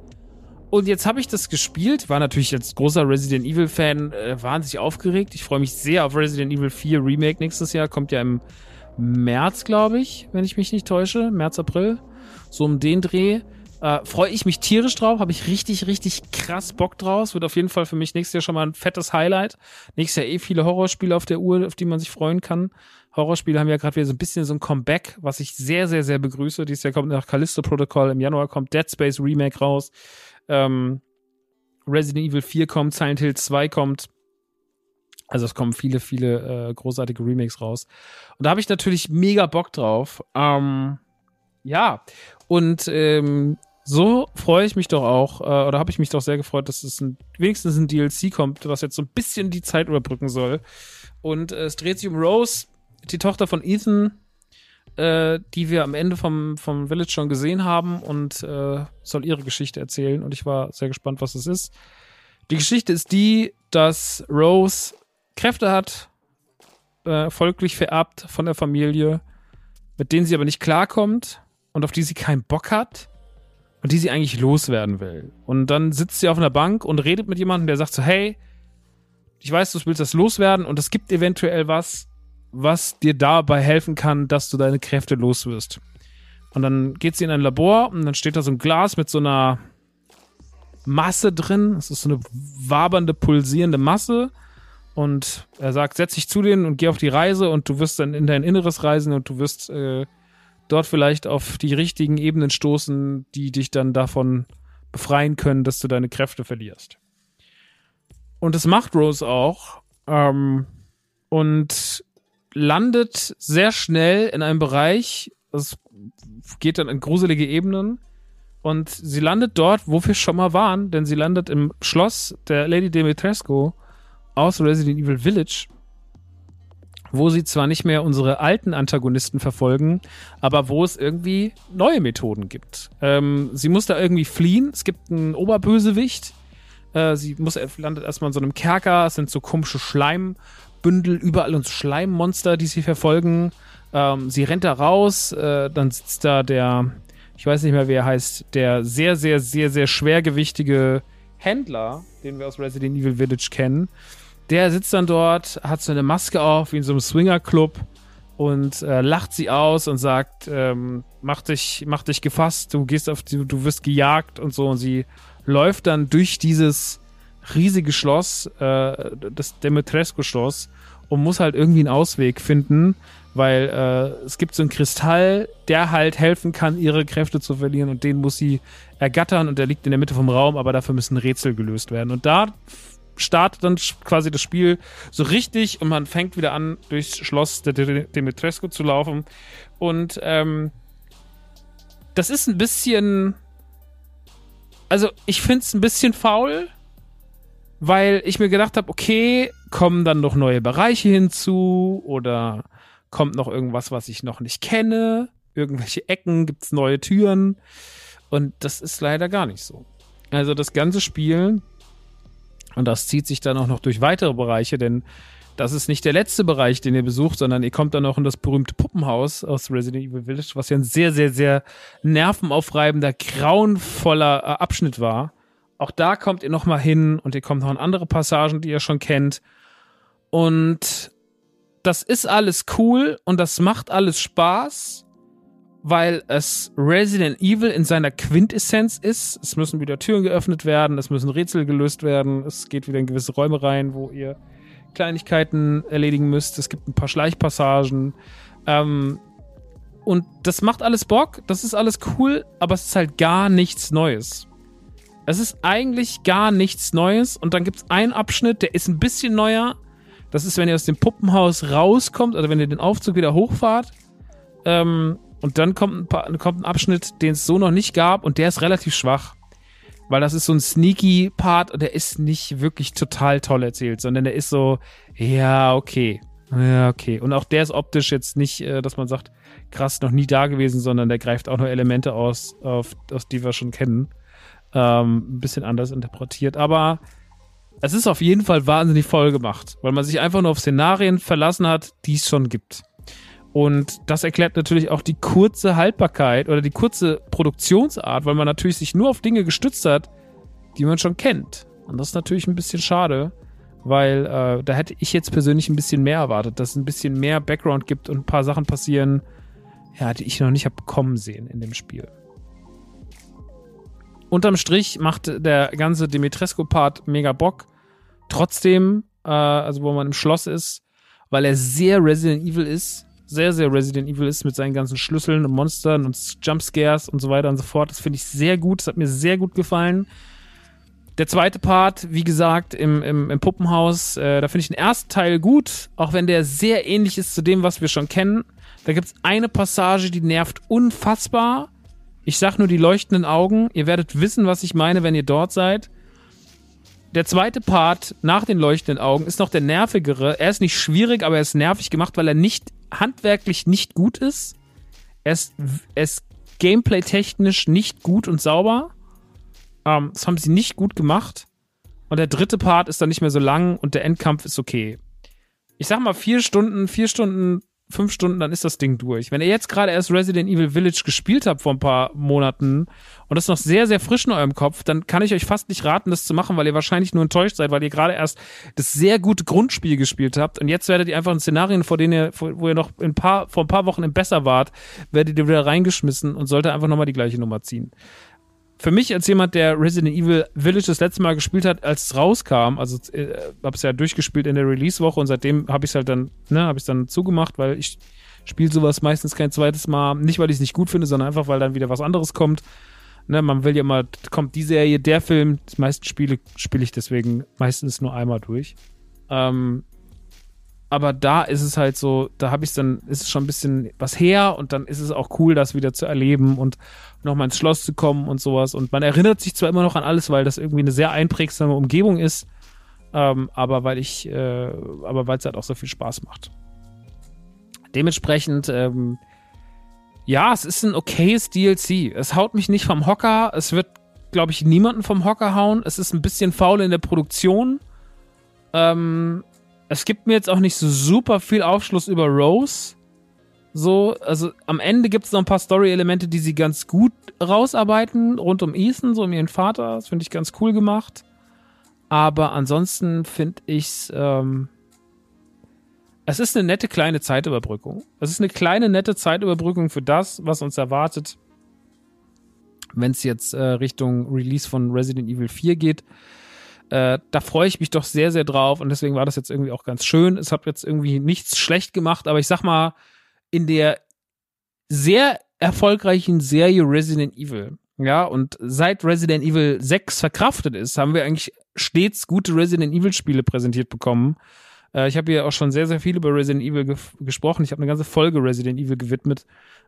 Und jetzt habe ich das gespielt, war natürlich als großer Resident Evil Fan äh, wahnsinnig aufgeregt. Ich freue mich sehr auf Resident Evil 4 Remake nächstes Jahr, kommt ja im März, glaube ich, wenn ich mich nicht täusche, März April so um den Dreh. Äh, Freue ich mich tierisch drauf, habe ich richtig, richtig krass Bock draus. Wird auf jeden Fall für mich nächstes Jahr schon mal ein fettes Highlight. Nächstes Jahr eh viele Horrorspiele auf der Uhr, auf die man sich freuen kann. Horrorspiele haben ja gerade wieder so ein bisschen so ein Comeback, was ich sehr, sehr, sehr begrüße. Dieses Jahr kommt nach Callisto Protocol, im Januar kommt Dead Space Remake raus. Ähm, Resident Evil 4 kommt, Silent Hill 2 kommt. Also es kommen viele, viele äh, großartige Remakes raus. Und da habe ich natürlich mega Bock drauf. Ähm, ja, und ähm, so freue ich mich doch auch, äh, oder habe ich mich doch sehr gefreut, dass es ein, wenigstens ein DLC kommt, was jetzt so ein bisschen die Zeit überbrücken soll. Und äh, es dreht sich um Rose, die Tochter von Ethan, äh, die wir am Ende vom, vom Village schon gesehen haben und äh, soll ihre Geschichte erzählen. Und ich war sehr gespannt, was es ist. Die Geschichte ist die, dass Rose Kräfte hat, äh, folglich vererbt von der Familie, mit denen sie aber nicht klarkommt und auf die sie keinen Bock hat und die sie eigentlich loswerden will. Und dann sitzt sie auf einer Bank und redet mit jemandem, der sagt so, hey, ich weiß, du willst das loswerden und es gibt eventuell was, was dir dabei helfen kann, dass du deine Kräfte loswirst. Und dann geht sie in ein Labor und dann steht da so ein Glas mit so einer Masse drin. Es ist so eine wabernde, pulsierende Masse. Und er sagt, setz dich zu denen und geh auf die Reise und du wirst dann in dein Inneres reisen und du wirst äh, dort vielleicht auf die richtigen Ebenen stoßen, die dich dann davon befreien können, dass du deine Kräfte verlierst. Und das macht Rose auch ähm, und landet sehr schnell in einem Bereich, das geht dann in gruselige Ebenen. Und sie landet dort, wo wir schon mal waren, denn sie landet im Schloss der Lady Dimitrescu aus Resident Evil Village wo sie zwar nicht mehr unsere alten Antagonisten verfolgen, aber wo es irgendwie neue Methoden gibt. Ähm, sie muss da irgendwie fliehen. Es gibt einen Oberbösewicht. Äh, sie muss landet erstmal in so einem Kerker. Es sind so komische Schleim. Blutbündel, überall und Schleimmonster, die sie verfolgen. Ähm, sie rennt da raus, äh, dann sitzt da der, ich weiß nicht mehr, wie er heißt, der sehr, sehr, sehr, sehr schwergewichtige Händler, den wir aus Resident Evil Village kennen. Der sitzt dann dort, hat so eine Maske auf, wie in so einem Swinger-Club und äh, lacht sie aus und sagt, ähm, mach dich, mach dich gefasst, du gehst auf die, du wirst gejagt und so und sie läuft dann durch dieses riesige Schloss, äh, das Demetrescu-Schloss und muss halt irgendwie einen Ausweg finden, weil äh, es gibt so einen Kristall, der halt helfen kann, ihre Kräfte zu verlieren und den muss sie ergattern und der liegt in der Mitte vom Raum, aber dafür müssen Rätsel gelöst werden. Und da startet dann quasi das Spiel so richtig und man fängt wieder an, durchs Schloss der Demetrescu zu laufen. Und ähm, das ist ein bisschen. Also, ich finde es ein bisschen faul, weil ich mir gedacht habe, okay, kommen dann noch neue Bereiche hinzu oder kommt noch irgendwas, was ich noch nicht kenne? Irgendwelche Ecken, gibt es neue Türen? Und das ist leider gar nicht so. Also das ganze Spiel, und das zieht sich dann auch noch durch weitere Bereiche, denn das ist nicht der letzte Bereich, den ihr besucht, sondern ihr kommt dann auch in das berühmte Puppenhaus aus Resident Evil Village, was ja ein sehr, sehr, sehr nervenaufreibender, grauenvoller äh, Abschnitt war. Auch da kommt ihr nochmal hin und ihr kommt noch in andere Passagen, die ihr schon kennt. Und das ist alles cool und das macht alles Spaß, weil es Resident Evil in seiner Quintessenz ist. Es müssen wieder Türen geöffnet werden, es müssen Rätsel gelöst werden, es geht wieder in gewisse Räume rein, wo ihr Kleinigkeiten erledigen müsst. Es gibt ein paar Schleichpassagen. Ähm, und das macht alles Bock, das ist alles cool, aber es ist halt gar nichts Neues. Es ist eigentlich gar nichts Neues und dann gibt es einen Abschnitt, der ist ein bisschen neuer. Das ist, wenn ihr aus dem Puppenhaus rauskommt, oder wenn ihr den Aufzug wieder hochfahrt. Ähm, und dann kommt ein, paar, kommt ein Abschnitt, den es so noch nicht gab und der ist relativ schwach. Weil das ist so ein sneaky Part und der ist nicht wirklich total toll erzählt, sondern der ist so, ja, okay. Ja, okay. Und auch der ist optisch jetzt nicht, äh, dass man sagt, krass, noch nie da gewesen, sondern der greift auch nur Elemente aus, auf, aus die wir schon kennen ähm, ein bisschen anders interpretiert. Aber es ist auf jeden Fall wahnsinnig voll gemacht, weil man sich einfach nur auf Szenarien verlassen hat, die es schon gibt. Und das erklärt natürlich auch die kurze Haltbarkeit oder die kurze Produktionsart, weil man natürlich sich nur auf Dinge gestützt hat, die man schon kennt. Und das ist natürlich ein bisschen schade, weil äh, da hätte ich jetzt persönlich ein bisschen mehr erwartet, dass es ein bisschen mehr Background gibt und ein paar Sachen passieren, ja, die ich noch nicht habe kommen sehen in dem Spiel unterm Strich macht der ganze Dimitrescu-Part mega Bock. Trotzdem, äh, also wo man im Schloss ist, weil er sehr Resident Evil ist, sehr, sehr Resident Evil ist mit seinen ganzen Schlüsseln und Monstern und Jumpscares und so weiter und so fort. Das finde ich sehr gut. Das hat mir sehr gut gefallen. Der zweite Part, wie gesagt, im, im, im Puppenhaus, äh, da finde ich den ersten Teil gut, auch wenn der sehr ähnlich ist zu dem, was wir schon kennen. Da gibt es eine Passage, die nervt unfassbar. Ich sag nur die leuchtenden Augen. Ihr werdet wissen, was ich meine, wenn ihr dort seid. Der zweite Part nach den leuchtenden Augen ist noch der nervigere. Er ist nicht schwierig, aber er ist nervig gemacht, weil er nicht handwerklich nicht gut ist. Er ist gameplay-technisch nicht gut und sauber. Ähm, das haben sie nicht gut gemacht. Und der dritte Part ist dann nicht mehr so lang und der Endkampf ist okay. Ich sag mal, vier Stunden, vier Stunden fünf Stunden, dann ist das Ding durch. Wenn ihr jetzt gerade erst Resident Evil Village gespielt habt vor ein paar Monaten und das noch sehr, sehr frisch in eurem Kopf, dann kann ich euch fast nicht raten, das zu machen, weil ihr wahrscheinlich nur enttäuscht seid, weil ihr gerade erst das sehr gute Grundspiel gespielt habt und jetzt werdet ihr einfach in Szenarien, vor denen ihr, wo ihr noch ein paar, vor ein paar Wochen im Besser wart, werdet ihr wieder reingeschmissen und sollte einfach nochmal die gleiche Nummer ziehen für mich als jemand, der Resident Evil Village das letzte Mal gespielt hat, als es rauskam, also äh, habe es ja durchgespielt in der Release-Woche und seitdem habe ich es halt dann, ne, habe ich dann zugemacht, weil ich spiele sowas meistens kein zweites Mal, nicht weil ich es nicht gut finde, sondern einfach, weil dann wieder was anderes kommt. Ne, man will ja mal, kommt die Serie, der Film, die meisten Spiele spiele ich deswegen meistens nur einmal durch. Ähm, aber da ist es halt so, da habe ich dann, ist es schon ein bisschen was her und dann ist es auch cool, das wieder zu erleben und nochmal ins Schloss zu kommen und sowas. Und man erinnert sich zwar immer noch an alles, weil das irgendwie eine sehr einprägsame Umgebung ist, ähm, aber weil ich, äh, aber weil es halt auch so viel Spaß macht. Dementsprechend, ähm, ja, es ist ein okayes DLC. Es haut mich nicht vom Hocker. Es wird, glaube ich, niemanden vom Hocker hauen. Es ist ein bisschen faul in der Produktion. Ähm, es gibt mir jetzt auch nicht so super viel Aufschluss über Rose. So, also am Ende gibt es noch ein paar Story-Elemente, die sie ganz gut rausarbeiten, rund um Ethan, so um ihren Vater. Das finde ich ganz cool gemacht. Aber ansonsten finde ich's, ähm, es ist eine nette kleine Zeitüberbrückung. Es ist eine kleine nette Zeitüberbrückung für das, was uns erwartet, wenn es jetzt äh, Richtung Release von Resident Evil 4 geht. Äh, da freue ich mich doch sehr, sehr drauf und deswegen war das jetzt irgendwie auch ganz schön. Es hat jetzt irgendwie nichts schlecht gemacht, aber ich sag mal, in der sehr erfolgreichen Serie Resident Evil, ja, und seit Resident Evil 6 verkraftet ist, haben wir eigentlich stets gute Resident Evil Spiele präsentiert bekommen. Äh, ich habe hier auch schon sehr, sehr viel über Resident Evil ge gesprochen. Ich habe eine ganze Folge Resident Evil gewidmet,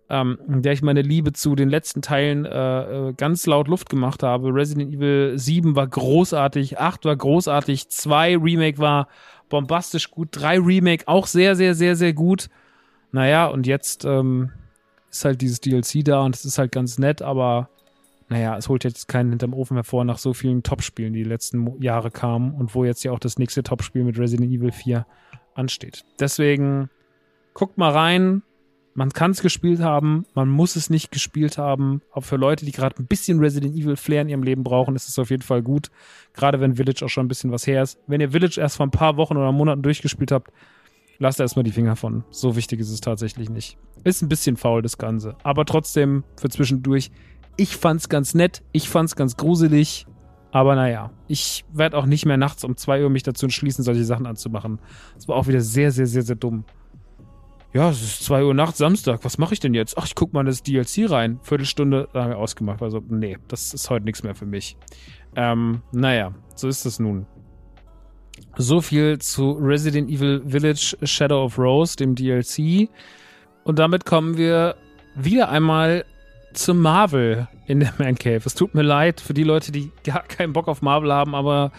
ähm, in der ich meine Liebe zu den letzten Teilen äh, äh ganz laut Luft gemacht habe. Resident Evil 7 war großartig, 8 war großartig, 2 Remake war bombastisch gut, 3 Remake auch sehr, sehr, sehr, sehr gut. Naja, und jetzt ähm, ist halt dieses DLC da und es ist halt ganz nett, aber naja, es holt jetzt keinen hinterm Ofen hervor nach so vielen Topspielen, die die letzten Jahre kamen und wo jetzt ja auch das nächste Topspiel mit Resident Evil 4 ansteht. Deswegen guckt mal rein. Man kann es gespielt haben, man muss es nicht gespielt haben. Auch für Leute, die gerade ein bisschen Resident Evil Flair in ihrem Leben brauchen, ist es auf jeden Fall gut. Gerade wenn Village auch schon ein bisschen was her ist. Wenn ihr Village erst vor ein paar Wochen oder Monaten durchgespielt habt, lasst erstmal die Finger von. So wichtig ist es tatsächlich nicht. Ist ein bisschen faul, das Ganze. Aber trotzdem für zwischendurch ich fand's ganz nett, ich fand's ganz gruselig, aber naja, ich werde auch nicht mehr nachts um 2 Uhr mich dazu entschließen, solche Sachen anzumachen. Das war auch wieder sehr, sehr, sehr, sehr dumm. Ja, es ist 2 Uhr nachts, Samstag. Was mache ich denn jetzt? Ach, ich guck mal das DLC rein. Viertelstunde haben wir ausgemacht. Also, nee, das ist heute nichts mehr für mich. Ähm, naja, so ist es nun. So viel zu Resident Evil Village Shadow of Rose, dem DLC. Und damit kommen wir wieder einmal zu Marvel in der Man Cave. Es tut mir leid für die Leute, die gar keinen Bock auf Marvel haben, aber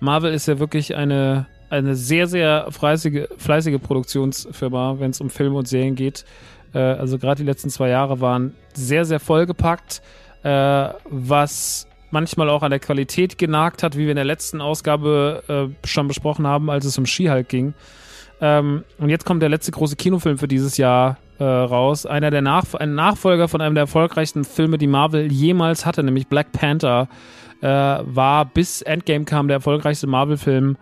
Marvel ist ja wirklich eine, eine sehr, sehr fleißige, fleißige Produktionsfirma, wenn es um Filme und Serien geht. Äh, also gerade die letzten zwei Jahre waren sehr, sehr vollgepackt, äh, was manchmal auch an der Qualität genagt hat, wie wir in der letzten Ausgabe äh, schon besprochen haben, als es um She-Hulk ging. Ähm, und jetzt kommt der letzte große Kinofilm für dieses Jahr äh, raus. Einer der Nach ein Nachfolger von einem der erfolgreichsten Filme, die Marvel jemals hatte, nämlich Black Panther, äh, war bis Endgame kam der erfolgreichste Marvel-Film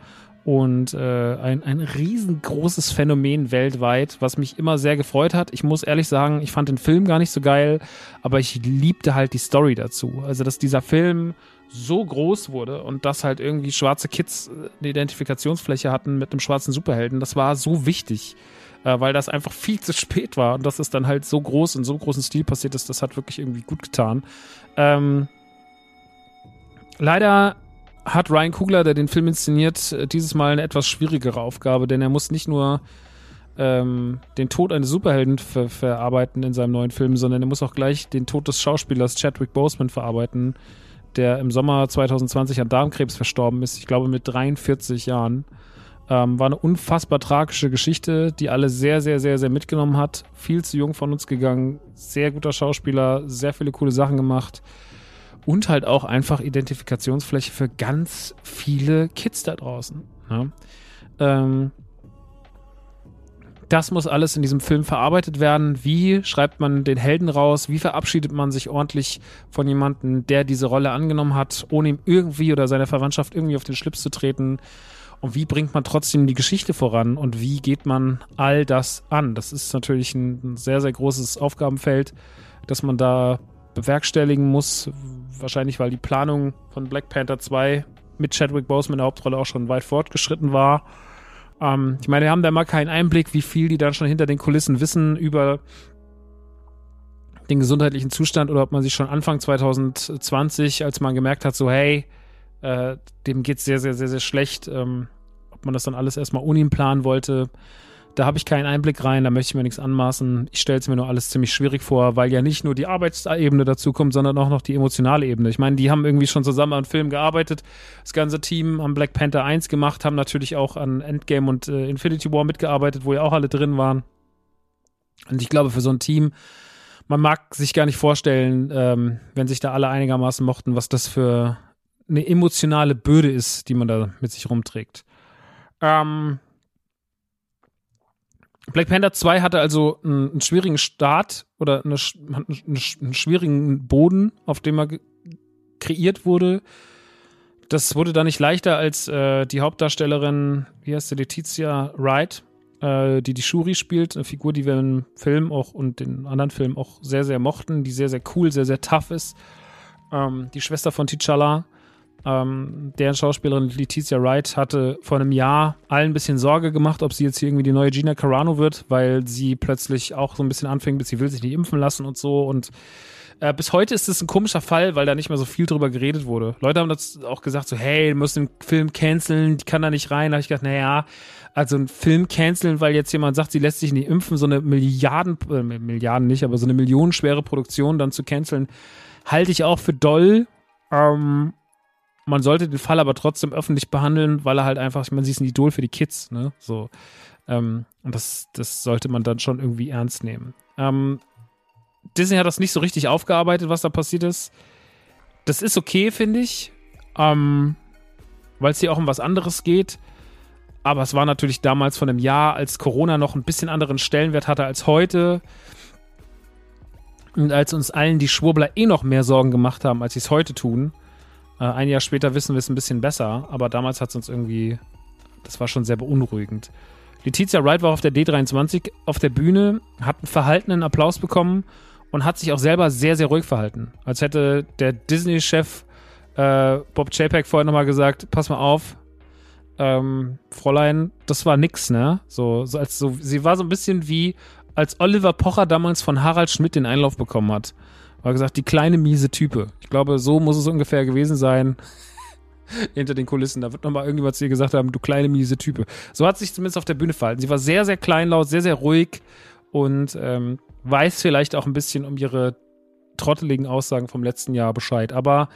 und äh, ein, ein riesengroßes Phänomen weltweit, was mich immer sehr gefreut hat. Ich muss ehrlich sagen, ich fand den Film gar nicht so geil, aber ich liebte halt die Story dazu. Also, dass dieser Film so groß wurde und dass halt irgendwie schwarze Kids eine Identifikationsfläche hatten mit einem schwarzen Superhelden, das war so wichtig äh, weil das einfach viel zu spät war und dass es dann halt so groß in so großen Stil passiert ist, das hat wirklich irgendwie gut getan. Ähm, leider hat Ryan Kugler, der den Film inszeniert, äh, dieses Mal eine etwas schwierigere Aufgabe, denn er muss nicht nur ähm, den Tod eines Superhelden ver verarbeiten in seinem neuen Film, sondern er muss auch gleich den Tod des Schauspielers Chadwick Boseman verarbeiten, der im Sommer 2020 an Darmkrebs verstorben ist, ich glaube mit 43 Jahren. Ähm, war eine unfassbar tragische Geschichte, die alle sehr, sehr, sehr, sehr mitgenommen hat. Viel zu jung von uns gegangen, sehr guter Schauspieler, sehr viele coole Sachen gemacht und halt auch einfach Identifikationsfläche für ganz viele Kids da draußen. Ja. Ähm, das muss alles in diesem Film verarbeitet werden. Wie schreibt man den Helden raus? Wie verabschiedet man sich ordentlich von jemandem, der diese Rolle angenommen hat, ohne ihm irgendwie oder seiner Verwandtschaft irgendwie auf den Schlips zu treten? Und wie bringt man trotzdem die Geschichte voran und wie geht man all das an? Das ist natürlich ein sehr, sehr großes Aufgabenfeld, das man da bewerkstelligen muss. Wahrscheinlich, weil die Planung von Black Panther 2 mit Chadwick Boseman in der Hauptrolle auch schon weit fortgeschritten war. Ähm, ich meine, wir haben da mal keinen Einblick, wie viel die dann schon hinter den Kulissen wissen über den gesundheitlichen Zustand oder ob man sich schon Anfang 2020, als man gemerkt hat, so hey, äh, dem geht es sehr, sehr, sehr, sehr schlecht. Ähm, ob man das dann alles erstmal ohne ihn planen wollte, da habe ich keinen Einblick rein, da möchte ich mir nichts anmaßen. Ich stelle es mir nur alles ziemlich schwierig vor, weil ja nicht nur die Arbeitsebene dazu kommt, sondern auch noch die emotionale Ebene. Ich meine, die haben irgendwie schon zusammen an Film gearbeitet, das ganze Team am Black Panther 1 gemacht, haben natürlich auch an Endgame und äh, Infinity War mitgearbeitet, wo ja auch alle drin waren. Und ich glaube, für so ein Team, man mag sich gar nicht vorstellen, ähm, wenn sich da alle einigermaßen mochten, was das für eine emotionale Bürde ist, die man da mit sich rumträgt. Ähm, Black Panther 2 hatte also einen, einen schwierigen Start oder eine, einen, einen, schwierigen Boden, auf dem er kreiert wurde. Das wurde da nicht leichter, als äh, die Hauptdarstellerin, wie heißt sie, Letizia Wright, äh, die die Shuri spielt, eine Figur, die wir im Film auch und den anderen Filmen auch sehr, sehr mochten, die sehr, sehr cool, sehr, sehr tough ist. Ähm, die Schwester von T'Challa, ähm, deren Schauspielerin Letizia Wright hatte vor einem Jahr allen ein bisschen Sorge gemacht, ob sie jetzt hier irgendwie die neue Gina Carano wird, weil sie plötzlich auch so ein bisschen anfängt, sie will sich nicht impfen lassen und so und äh, bis heute ist es ein komischer Fall, weil da nicht mehr so viel drüber geredet wurde. Leute haben das auch gesagt, so, hey, du musst den Film canceln, die kann da nicht rein. Da habe ich gedacht, naja, also einen Film canceln, weil jetzt jemand sagt, sie lässt sich nicht impfen, so eine Milliarden, äh, Milliarden nicht, aber so eine millionenschwere Produktion dann zu canceln, halte ich auch für doll. Ähm, man sollte den Fall aber trotzdem öffentlich behandeln, weil er halt einfach, ich meine, sie ist ein Idol für die Kids, ne? So. Ähm, und das, das sollte man dann schon irgendwie ernst nehmen. Ähm, Disney hat das nicht so richtig aufgearbeitet, was da passiert ist. Das ist okay, finde ich. Ähm, weil es hier auch um was anderes geht. Aber es war natürlich damals von einem Jahr, als Corona noch ein bisschen anderen Stellenwert hatte als heute. Und als uns allen die Schwurbler eh noch mehr Sorgen gemacht haben, als sie es heute tun. Äh, ein Jahr später wissen wir es ein bisschen besser. Aber damals hat es uns irgendwie. Das war schon sehr beunruhigend. Letizia Wright war auf der D23 auf der Bühne, hat einen verhaltenen Applaus bekommen und hat sich auch selber sehr, sehr ruhig verhalten. Als hätte der Disney-Chef äh, Bob Chapek vorher nochmal gesagt, pass mal auf, ähm, Fräulein, das war nix, ne? So, so als so, sie war so ein bisschen wie, als Oliver Pocher damals von Harald Schmidt den Einlauf bekommen hat. War gesagt, die kleine miese Type. Ich glaube, so muss es ungefähr gewesen sein. hinter den Kulissen. Da wird nochmal irgendjemand zu ihr gesagt haben, du kleine miese Type. So hat sie sich zumindest auf der Bühne verhalten. Sie war sehr, sehr kleinlaut, sehr, sehr ruhig und ähm, weiß vielleicht auch ein bisschen um ihre trotteligen Aussagen vom letzten Jahr Bescheid. Aber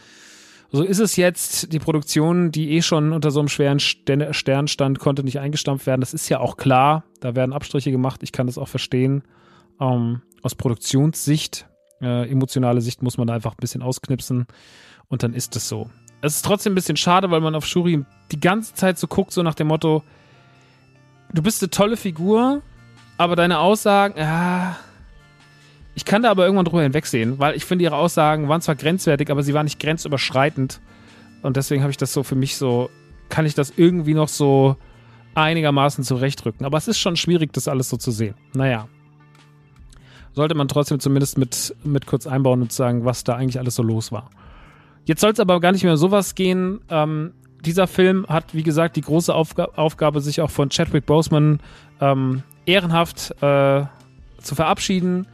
so ist es jetzt. Die Produktion, die eh schon unter so einem schweren Stern stand, konnte nicht eingestampft werden. Das ist ja auch klar. Da werden Abstriche gemacht. Ich kann das auch verstehen. Ähm, aus Produktionssicht, äh, emotionale Sicht muss man da einfach ein bisschen ausknipsen. Und dann ist es so. Es ist trotzdem ein bisschen schade, weil man auf Shuri die ganze Zeit so guckt, so nach dem Motto, du bist eine tolle Figur, aber deine Aussagen, ja, ich kann da aber irgendwann drüber hinwegsehen, weil ich finde, ihre Aussagen waren zwar grenzwertig, aber sie waren nicht grenzüberschreitend. Und deswegen habe ich das so für mich so, kann ich das irgendwie noch so einigermaßen zurechtrücken. Aber es ist schon schwierig, das alles so zu sehen. Naja. Sollte man trotzdem zumindest mit, mit kurz einbauen und sagen, was da eigentlich alles so los war. Jetzt soll es aber gar nicht mehr sowas gehen. Ähm, dieser Film hat, wie gesagt, die große Aufga Aufgabe, sich auch von Chadwick Boseman ähm, ehrenhaft äh, zu verabschieden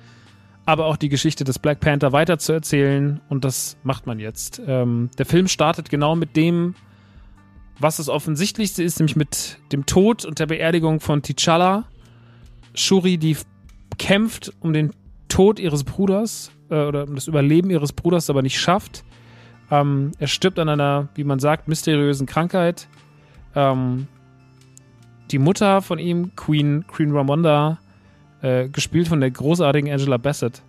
aber auch die Geschichte des Black Panther weiterzuerzählen. Und das macht man jetzt. Ähm, der Film startet genau mit dem, was das Offensichtlichste ist, nämlich mit dem Tod und der Beerdigung von T'Challa. Shuri, die kämpft um den Tod ihres Bruders äh, oder um das Überleben ihres Bruders, aber nicht schafft. Ähm, er stirbt an einer, wie man sagt, mysteriösen Krankheit. Ähm, die Mutter von ihm, Queen, Queen Ramonda, äh, gespielt von der großartigen Angela Bassett,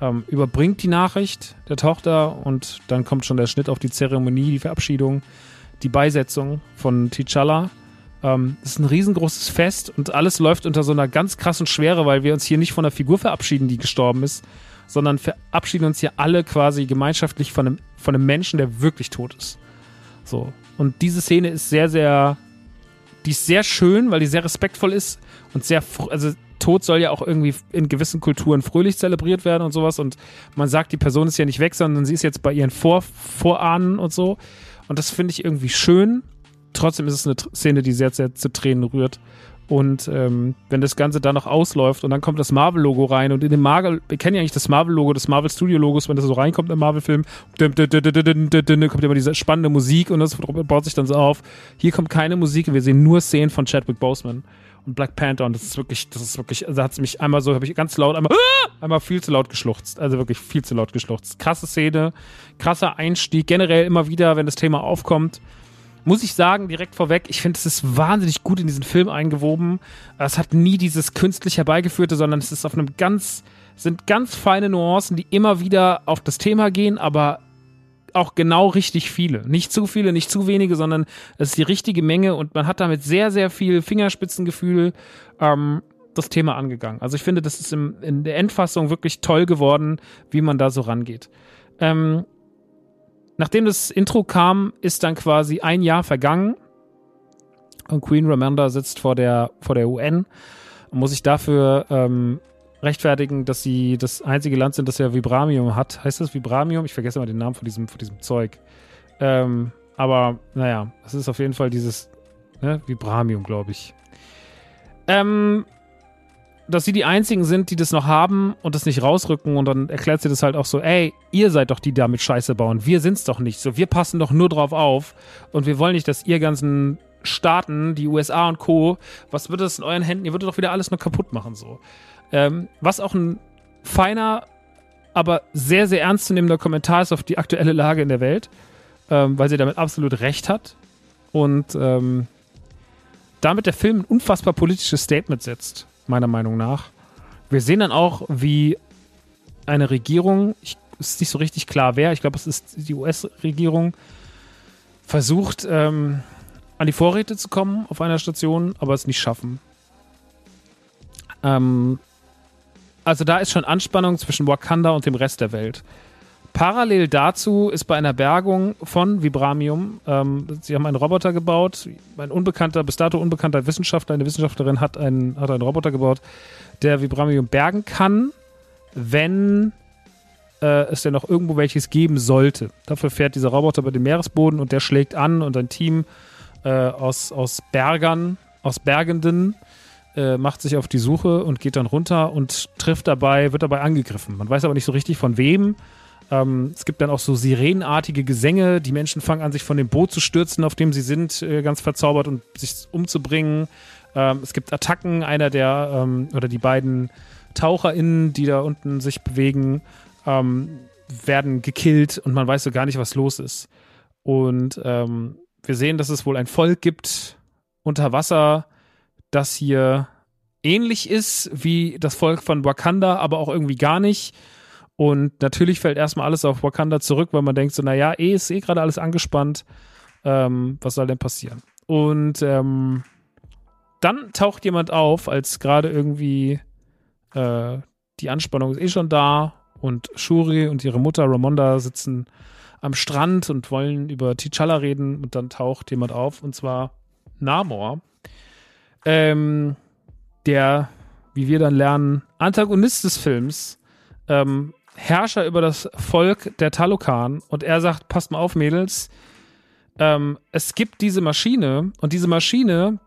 ähm, überbringt die Nachricht der Tochter und dann kommt schon der Schnitt auf die Zeremonie, die Verabschiedung, die Beisetzung von T'Challa. Ähm, das ist ein riesengroßes Fest und alles läuft unter so einer ganz krassen Schwere, weil wir uns hier nicht von einer Figur verabschieden, die gestorben ist, sondern verabschieden uns hier alle quasi gemeinschaftlich von einem, von einem Menschen, der wirklich tot ist. So. Und diese Szene ist sehr, sehr, die ist sehr schön, weil die sehr respektvoll ist und sehr, also Tod soll ja auch irgendwie in gewissen Kulturen fröhlich zelebriert werden und sowas. Und man sagt, die Person ist ja nicht weg, sondern sie ist jetzt bei ihren Vor Vorahnen und so. Und das finde ich irgendwie schön. Trotzdem ist es eine Szene, die sehr, sehr zu Tränen rührt. Und ähm, wenn das Ganze dann noch ausläuft und dann kommt das Marvel-Logo rein und in dem Marvel, wir kennen ja eigentlich das Marvel-Logo, das Marvel-Studio-Logos, wenn das so reinkommt im Marvel-Film, kommt immer diese spannende Musik und das baut sich dann so auf. Hier kommt keine Musik, wir sehen nur Szenen von Chadwick Boseman und Black Panther und das ist wirklich, das ist wirklich, also hat es mich einmal so, habe ich ganz laut, einmal, einmal viel zu laut geschluchzt. Also wirklich viel zu laut geschluchzt. Krasse Szene, krasser Einstieg, generell immer wieder, wenn das Thema aufkommt. Muss ich sagen, direkt vorweg, ich finde, es ist wahnsinnig gut in diesen Film eingewoben. Es hat nie dieses künstlich herbeigeführte, sondern es ist auf einem ganz, sind ganz feine Nuancen, die immer wieder auf das Thema gehen, aber auch genau richtig viele. Nicht zu viele, nicht zu wenige, sondern es ist die richtige Menge und man hat damit sehr, sehr viel Fingerspitzengefühl. Ähm, das Thema angegangen. Also ich finde, das ist im, in der Endfassung wirklich toll geworden, wie man da so rangeht. Ähm, nachdem das Intro kam, ist dann quasi ein Jahr vergangen und Queen Ramonda sitzt vor der, vor der UN und muss sich dafür ähm, rechtfertigen, dass sie das einzige Land sind, das ja Vibramium hat. Heißt das Vibramium? Ich vergesse immer den Namen von diesem, von diesem Zeug. Ähm, aber naja, es ist auf jeden Fall dieses ne, Vibramium, glaube ich. Ähm, dass sie die einzigen sind, die das noch haben und das nicht rausrücken und dann erklärt sie das halt auch so, ey, ihr seid doch die, die damit Scheiße bauen. Wir sind's doch nicht. So, wir passen doch nur drauf auf und wir wollen nicht, dass ihr ganzen Staaten, die USA und Co., was wird das in euren Händen? Ihr würdet doch wieder alles nur kaputt machen, so. Ähm, was auch ein feiner, aber sehr, sehr ernstzunehmender Kommentar ist auf die aktuelle Lage in der Welt, ähm, weil sie damit absolut recht hat und ähm, damit der Film ein unfassbar politisches Statement setzt, meiner Meinung nach. Wir sehen dann auch, wie eine Regierung, ich, ist nicht so richtig klar wer, ich glaube, es ist die US-Regierung, versucht, ähm, an die Vorräte zu kommen auf einer Station, aber es nicht schaffen. Ähm, also da ist schon Anspannung zwischen Wakanda und dem Rest der Welt. Parallel dazu ist bei einer Bergung von Vibramium, ähm, sie haben einen Roboter gebaut, ein unbekannter, bis dato unbekannter Wissenschaftler, eine Wissenschaftlerin hat einen, hat einen Roboter gebaut, der Vibramium bergen kann, wenn äh, es denn noch irgendwo welches geben sollte. Dafür fährt dieser Roboter über den Meeresboden und der schlägt an und ein Team äh, aus, aus Bergern, aus Bergenden, äh, macht sich auf die Suche und geht dann runter und trifft dabei, wird dabei angegriffen. Man weiß aber nicht so richtig von wem. Ähm, es gibt dann auch so sirenenartige Gesänge. Die Menschen fangen an, sich von dem Boot zu stürzen, auf dem sie sind, äh, ganz verzaubert und sich umzubringen. Ähm, es gibt Attacken. Einer der, ähm, oder die beiden TaucherInnen, die da unten sich bewegen, ähm, werden gekillt und man weiß so gar nicht, was los ist. Und ähm, wir sehen, dass es wohl ein Volk gibt unter Wasser, das hier ähnlich ist wie das Volk von Wakanda, aber auch irgendwie gar nicht. Und natürlich fällt erstmal alles auf Wakanda zurück, weil man denkt so, naja, eh ist eh gerade alles angespannt. Ähm, was soll denn passieren? Und ähm, dann taucht jemand auf, als gerade irgendwie äh, die Anspannung ist eh schon da und Shuri und ihre Mutter Ramonda sitzen am Strand und wollen über T'Challa reden und dann taucht jemand auf und zwar Namor, ähm, der, wie wir dann lernen, Antagonist des Films, ähm, Herrscher über das Volk der Talokan und er sagt, passt mal auf, Mädels, ähm, es gibt diese Maschine und diese Maschine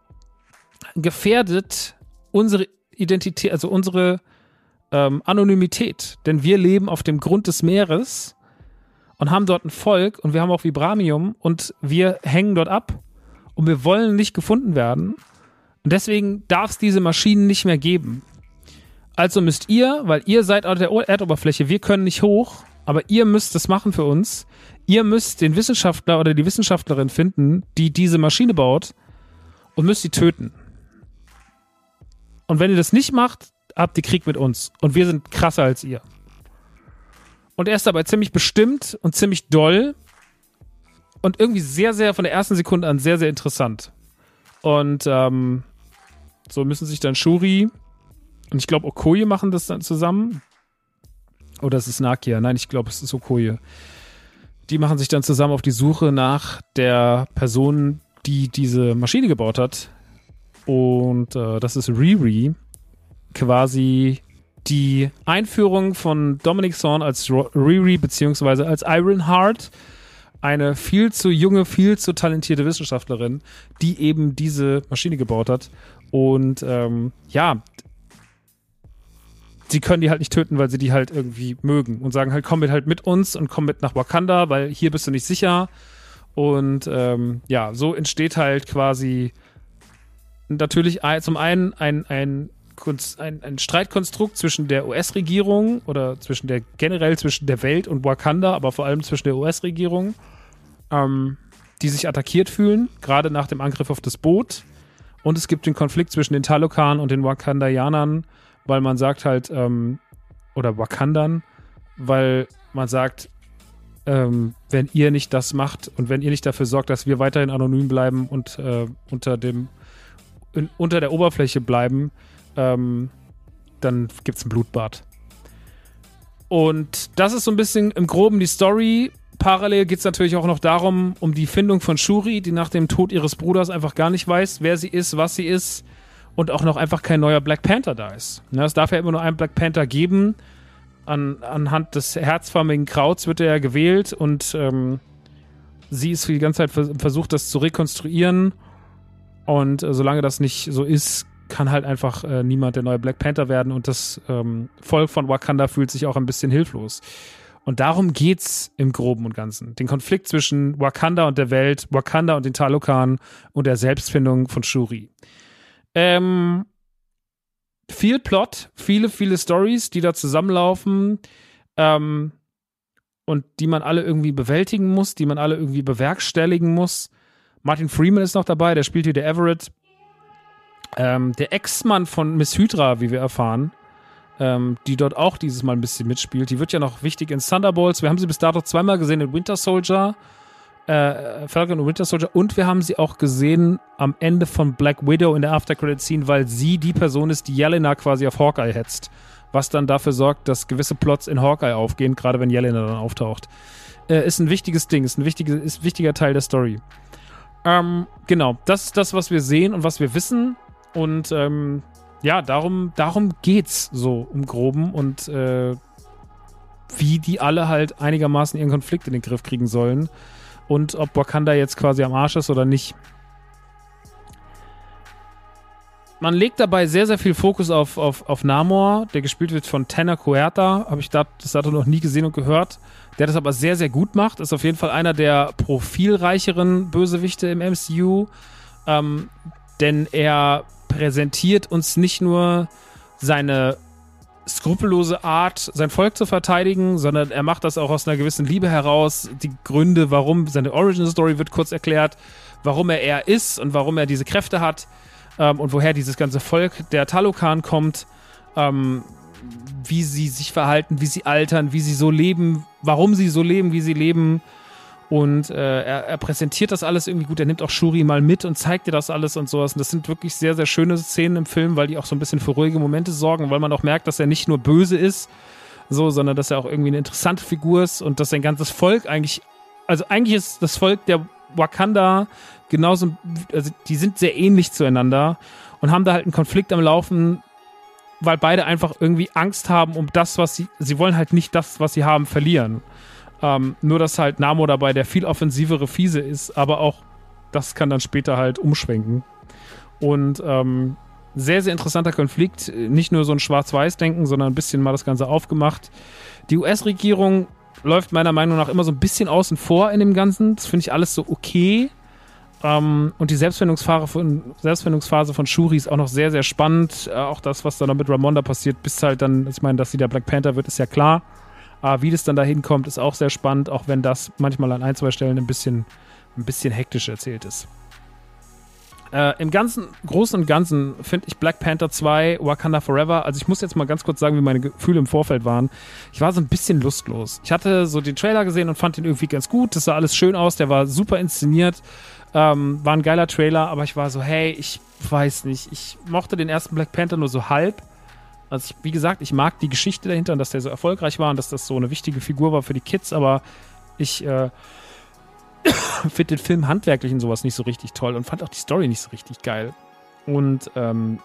gefährdet unsere Identität, also unsere ähm, Anonymität, denn wir leben auf dem Grund des Meeres und haben dort ein Volk und wir haben auch Vibramium und wir hängen dort ab und wir wollen nicht gefunden werden. Und deswegen darf es diese Maschinen nicht mehr geben. Also müsst ihr, weil ihr seid auf der Erdoberfläche, wir können nicht hoch, aber ihr müsst es machen für uns. Ihr müsst den Wissenschaftler oder die Wissenschaftlerin finden, die diese Maschine baut und müsst sie töten. Und wenn ihr das nicht macht, habt ihr Krieg mit uns. Und wir sind krasser als ihr. Und er ist dabei ziemlich bestimmt und ziemlich doll. Und irgendwie sehr, sehr von der ersten Sekunde an sehr, sehr interessant. Und ähm, so müssen sich dann Shuri und ich glaube Okoye machen das dann zusammen. Oder es ist Nakia. Nein, ich glaube, es ist Okoye. Die machen sich dann zusammen auf die Suche nach der Person, die diese Maschine gebaut hat. Und äh, das ist Riri. Quasi die Einführung von Dominic Thorne als Riri beziehungsweise als Ironheart, eine viel zu junge, viel zu talentierte Wissenschaftlerin, die eben diese Maschine gebaut hat. Und ähm, ja, sie können die halt nicht töten, weil sie die halt irgendwie mögen und sagen halt, komm mit halt mit uns und komm mit nach Wakanda, weil hier bist du nicht sicher. Und ähm, ja, so entsteht halt quasi natürlich zum einen ein, ein ein, ein Streitkonstrukt zwischen der US-Regierung oder zwischen der generell zwischen der Welt und Wakanda, aber vor allem zwischen der US-Regierung, ähm, die sich attackiert fühlen, gerade nach dem Angriff auf das Boot. Und es gibt den Konflikt zwischen den Talokan und den Wakandayanern, weil man sagt halt, ähm, oder Wakandan, weil man sagt, ähm, wenn ihr nicht das macht und wenn ihr nicht dafür sorgt, dass wir weiterhin anonym bleiben und äh, unter dem in, unter der Oberfläche bleiben, ähm, dann gibt es ein Blutbad. Und das ist so ein bisschen im Groben die Story. Parallel geht es natürlich auch noch darum, um die Findung von Shuri, die nach dem Tod ihres Bruders einfach gar nicht weiß, wer sie ist, was sie ist und auch noch einfach kein neuer Black Panther da ist. Ne, es darf ja immer nur einen Black Panther geben. An, anhand des herzförmigen Krauts wird er ja gewählt und ähm, sie ist für die ganze Zeit versucht, das zu rekonstruieren. Und äh, solange das nicht so ist, kann halt einfach äh, niemand der neue Black Panther werden und das ähm, Volk von Wakanda fühlt sich auch ein bisschen hilflos. Und darum geht's im Groben und Ganzen. Den Konflikt zwischen Wakanda und der Welt, Wakanda und den Talokan und der Selbstfindung von Shuri. Ähm, viel Plot, viele, viele Stories, die da zusammenlaufen ähm, und die man alle irgendwie bewältigen muss, die man alle irgendwie bewerkstelligen muss. Martin Freeman ist noch dabei, der spielt hier der Everett. Ähm, der Ex-Mann von Miss Hydra, wie wir erfahren, ähm, die dort auch dieses Mal ein bisschen mitspielt, die wird ja noch wichtig in Thunderbolts. Wir haben sie bis dato zweimal gesehen in Winter Soldier, äh, Falcon und Winter Soldier und wir haben sie auch gesehen am Ende von Black Widow in der After Credit Scene, weil sie die Person ist, die Jelena quasi auf Hawkeye hetzt. Was dann dafür sorgt, dass gewisse Plots in Hawkeye aufgehen, gerade wenn Jelena dann auftaucht. Äh, ist ein wichtiges Ding, ist ein, wichtige, ist wichtiger Teil der Story. Ähm, genau, das ist das, was wir sehen und was wir wissen. Und ähm, ja, darum, darum geht's so im Groben und äh, wie die alle halt einigermaßen ihren Konflikt in den Griff kriegen sollen. Und ob Wakanda jetzt quasi am Arsch ist oder nicht. Man legt dabei sehr, sehr viel Fokus auf, auf, auf Namor, der gespielt wird von Tanner Cuerta. Habe ich das dato noch nie gesehen und gehört. Der das aber sehr, sehr gut macht. Ist auf jeden Fall einer der profilreicheren Bösewichte im MCU. Ähm, denn er präsentiert uns nicht nur seine skrupellose Art, sein Volk zu verteidigen, sondern er macht das auch aus einer gewissen Liebe heraus. Die Gründe, warum seine Origin Story wird kurz erklärt, warum er er ist und warum er diese Kräfte hat ähm, und woher dieses ganze Volk der Talokan kommt, ähm, wie sie sich verhalten, wie sie altern, wie sie so leben, warum sie so leben, wie sie leben und äh, er, er, präsentiert das alles irgendwie gut. Er nimmt auch Shuri mal mit und zeigt dir das alles und sowas. Und das sind wirklich sehr, sehr schöne Szenen im Film, weil die auch so ein bisschen für ruhige Momente sorgen, weil man auch merkt, dass er nicht nur böse ist, so, sondern dass er auch irgendwie eine interessante Figur ist und dass sein ganzes Volk eigentlich, also eigentlich ist das Volk der Wakanda genauso, also die sind sehr ähnlich zueinander und haben da halt einen Konflikt am Laufen, weil beide einfach irgendwie Angst haben um das, was sie, sie wollen halt nicht das, was sie haben, verlieren. Ähm, nur, dass halt Namo dabei der viel offensivere Fiese ist, aber auch das kann dann später halt umschwenken. Und ähm, sehr, sehr interessanter Konflikt. Nicht nur so ein Schwarz-Weiß-Denken, sondern ein bisschen mal das Ganze aufgemacht. Die US-Regierung läuft meiner Meinung nach immer so ein bisschen außen vor in dem Ganzen. Das finde ich alles so okay. Ähm, und die Selbstfindungsphase von, Selbstfindungsphase von Shuri ist auch noch sehr, sehr spannend. Äh, auch das, was dann noch mit Ramonda passiert, bis halt dann, ich meine, dass sie der Black Panther wird, ist ja klar. Aber wie das dann dahin kommt, ist auch sehr spannend, auch wenn das manchmal an ein, zwei Stellen ein bisschen, ein bisschen hektisch erzählt ist. Äh, Im ganzen, Großen und Ganzen finde ich Black Panther 2, Wakanda Forever, also ich muss jetzt mal ganz kurz sagen, wie meine Gefühle im Vorfeld waren. Ich war so ein bisschen lustlos. Ich hatte so den Trailer gesehen und fand den irgendwie ganz gut. Das sah alles schön aus, der war super inszeniert. Ähm, war ein geiler Trailer, aber ich war so, hey, ich weiß nicht. Ich mochte den ersten Black Panther nur so halb. Also ich, wie gesagt, ich mag die Geschichte dahinter und dass der so erfolgreich war und dass das so eine wichtige Figur war für die Kids, aber ich äh, finde den Film handwerklich und sowas nicht so richtig toll und fand auch die Story nicht so richtig geil. Und ähm,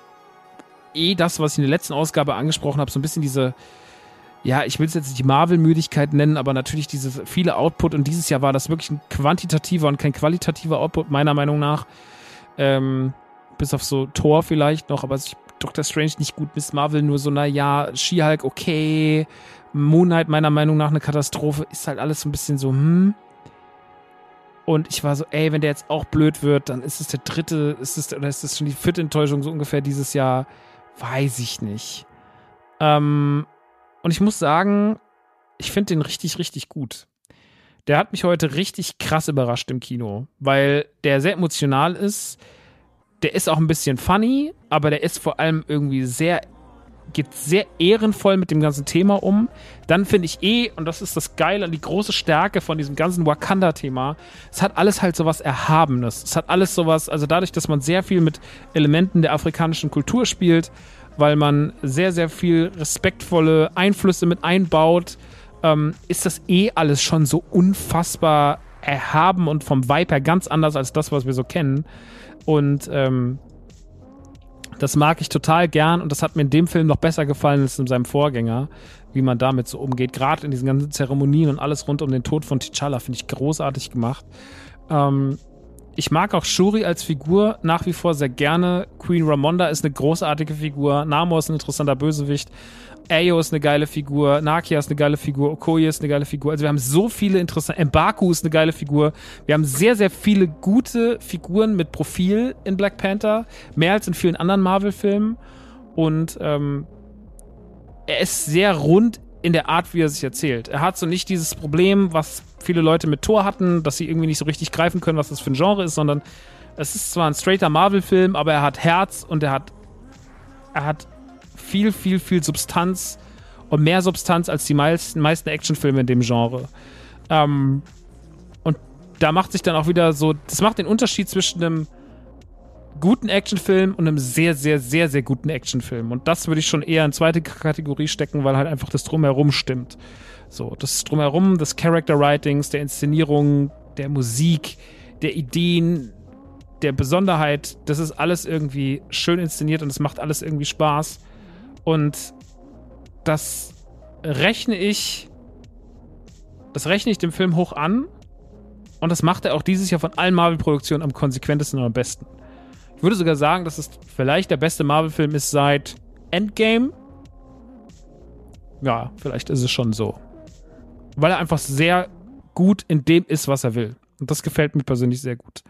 eh das, was ich in der letzten Ausgabe angesprochen habe, so ein bisschen diese, ja, ich will es jetzt nicht die Marvel-Müdigkeit nennen, aber natürlich diese viele Output und dieses Jahr war das wirklich ein quantitativer und kein qualitativer Output, meiner Meinung nach. Ähm, bis auf so Tor vielleicht noch, aber ich Doctor Strange nicht gut, Miss Marvel nur so, naja, She-Hulk okay, Moon Knight meiner Meinung nach eine Katastrophe, ist halt alles so ein bisschen so, hm. Und ich war so, ey, wenn der jetzt auch blöd wird, dann ist es der dritte, ist es, oder ist das schon die vierte Enttäuschung so ungefähr dieses Jahr? Weiß ich nicht. Ähm, und ich muss sagen, ich finde den richtig, richtig gut. Der hat mich heute richtig krass überrascht im Kino, weil der sehr emotional ist der ist auch ein bisschen funny, aber der ist vor allem irgendwie sehr geht sehr ehrenvoll mit dem ganzen Thema um. Dann finde ich eh, und das ist das Geile, die große Stärke von diesem ganzen Wakanda-Thema, es hat alles halt sowas Erhabenes. Es hat alles sowas, also dadurch, dass man sehr viel mit Elementen der afrikanischen Kultur spielt, weil man sehr, sehr viel respektvolle Einflüsse mit einbaut, ähm, ist das eh alles schon so unfassbar erhaben und vom Vibe her ganz anders als das, was wir so kennen. Und ähm, das mag ich total gern und das hat mir in dem Film noch besser gefallen als in seinem Vorgänger, wie man damit so umgeht. Gerade in diesen ganzen Zeremonien und alles rund um den Tod von T'Challa finde ich großartig gemacht. Ähm, ich mag auch Shuri als Figur nach wie vor sehr gerne. Queen Ramonda ist eine großartige Figur. Namor ist ein interessanter Bösewicht. Ayo ist eine geile Figur, Nakia ist eine geile Figur, Okoye ist eine geile Figur. Also wir haben so viele interessante, Mbaku ist eine geile Figur. Wir haben sehr, sehr viele gute Figuren mit Profil in Black Panther, mehr als in vielen anderen Marvel-Filmen. Und ähm, er ist sehr rund in der Art, wie er sich erzählt. Er hat so nicht dieses Problem, was viele Leute mit Thor hatten, dass sie irgendwie nicht so richtig greifen können, was das für ein Genre ist, sondern es ist zwar ein straighter Marvel-Film, aber er hat Herz und er hat er hat viel, viel, viel Substanz und mehr Substanz als die meisten, meisten Actionfilme in dem Genre. Ähm, und da macht sich dann auch wieder so, das macht den Unterschied zwischen einem guten Actionfilm und einem sehr, sehr, sehr, sehr guten Actionfilm. Und das würde ich schon eher in zweite Kategorie stecken, weil halt einfach das Drumherum stimmt. So, das Drumherum des Character Writings, der Inszenierung, der Musik, der Ideen, der Besonderheit, das ist alles irgendwie schön inszeniert und es macht alles irgendwie Spaß. Und das rechne ich, das rechne ich dem Film hoch an. Und das macht er auch dieses Jahr von allen Marvel-Produktionen am konsequentesten und am besten. Ich würde sogar sagen, dass es vielleicht der beste Marvel-Film ist seit Endgame. Ja, vielleicht ist es schon so. Weil er einfach sehr gut in dem ist, was er will. Und das gefällt mir persönlich sehr gut.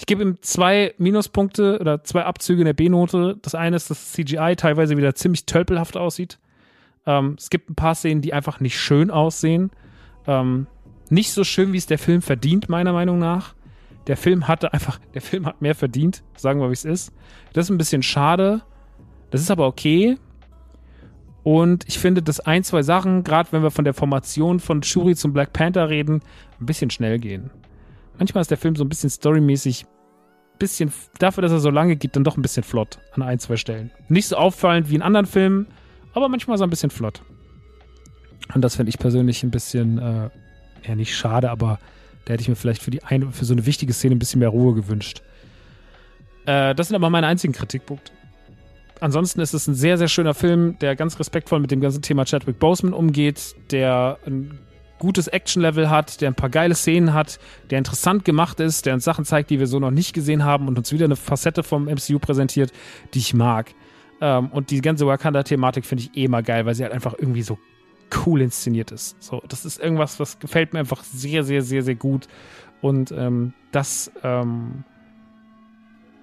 Ich gebe ihm zwei Minuspunkte oder zwei Abzüge in der B-Note. Das eine ist, dass CGI teilweise wieder ziemlich tölpelhaft aussieht. Ähm, es gibt ein paar Szenen, die einfach nicht schön aussehen. Ähm, nicht so schön, wie es der Film verdient, meiner Meinung nach. Der Film hatte einfach, der Film hat mehr verdient, sagen wir, wie es ist. Das ist ein bisschen schade. Das ist aber okay. Und ich finde, dass ein, zwei Sachen, gerade wenn wir von der Formation von Shuri zum Black Panther reden, ein bisschen schnell gehen. Manchmal ist der Film so ein bisschen storymäßig, bisschen, dafür, dass er so lange geht, dann doch ein bisschen flott an ein, zwei Stellen. Nicht so auffallend wie in anderen Filmen, aber manchmal so ein bisschen flott. Und das finde ich persönlich ein bisschen, äh, ja, nicht schade, aber da hätte ich mir vielleicht für, die eine, für so eine wichtige Szene ein bisschen mehr Ruhe gewünscht. Äh, das sind aber meine einzigen Kritikpunkte. Ansonsten ist es ein sehr, sehr schöner Film, der ganz respektvoll mit dem ganzen Thema Chadwick Boseman umgeht, der ein gutes Action-Level hat, der ein paar geile Szenen hat, der interessant gemacht ist, der uns Sachen zeigt, die wir so noch nicht gesehen haben und uns wieder eine Facette vom MCU präsentiert, die ich mag. Ähm, und die ganze Wakanda-Thematik finde ich eh mal geil, weil sie halt einfach irgendwie so cool inszeniert ist. So, das ist irgendwas, was gefällt mir einfach sehr, sehr, sehr, sehr gut. Und ähm, das ähm,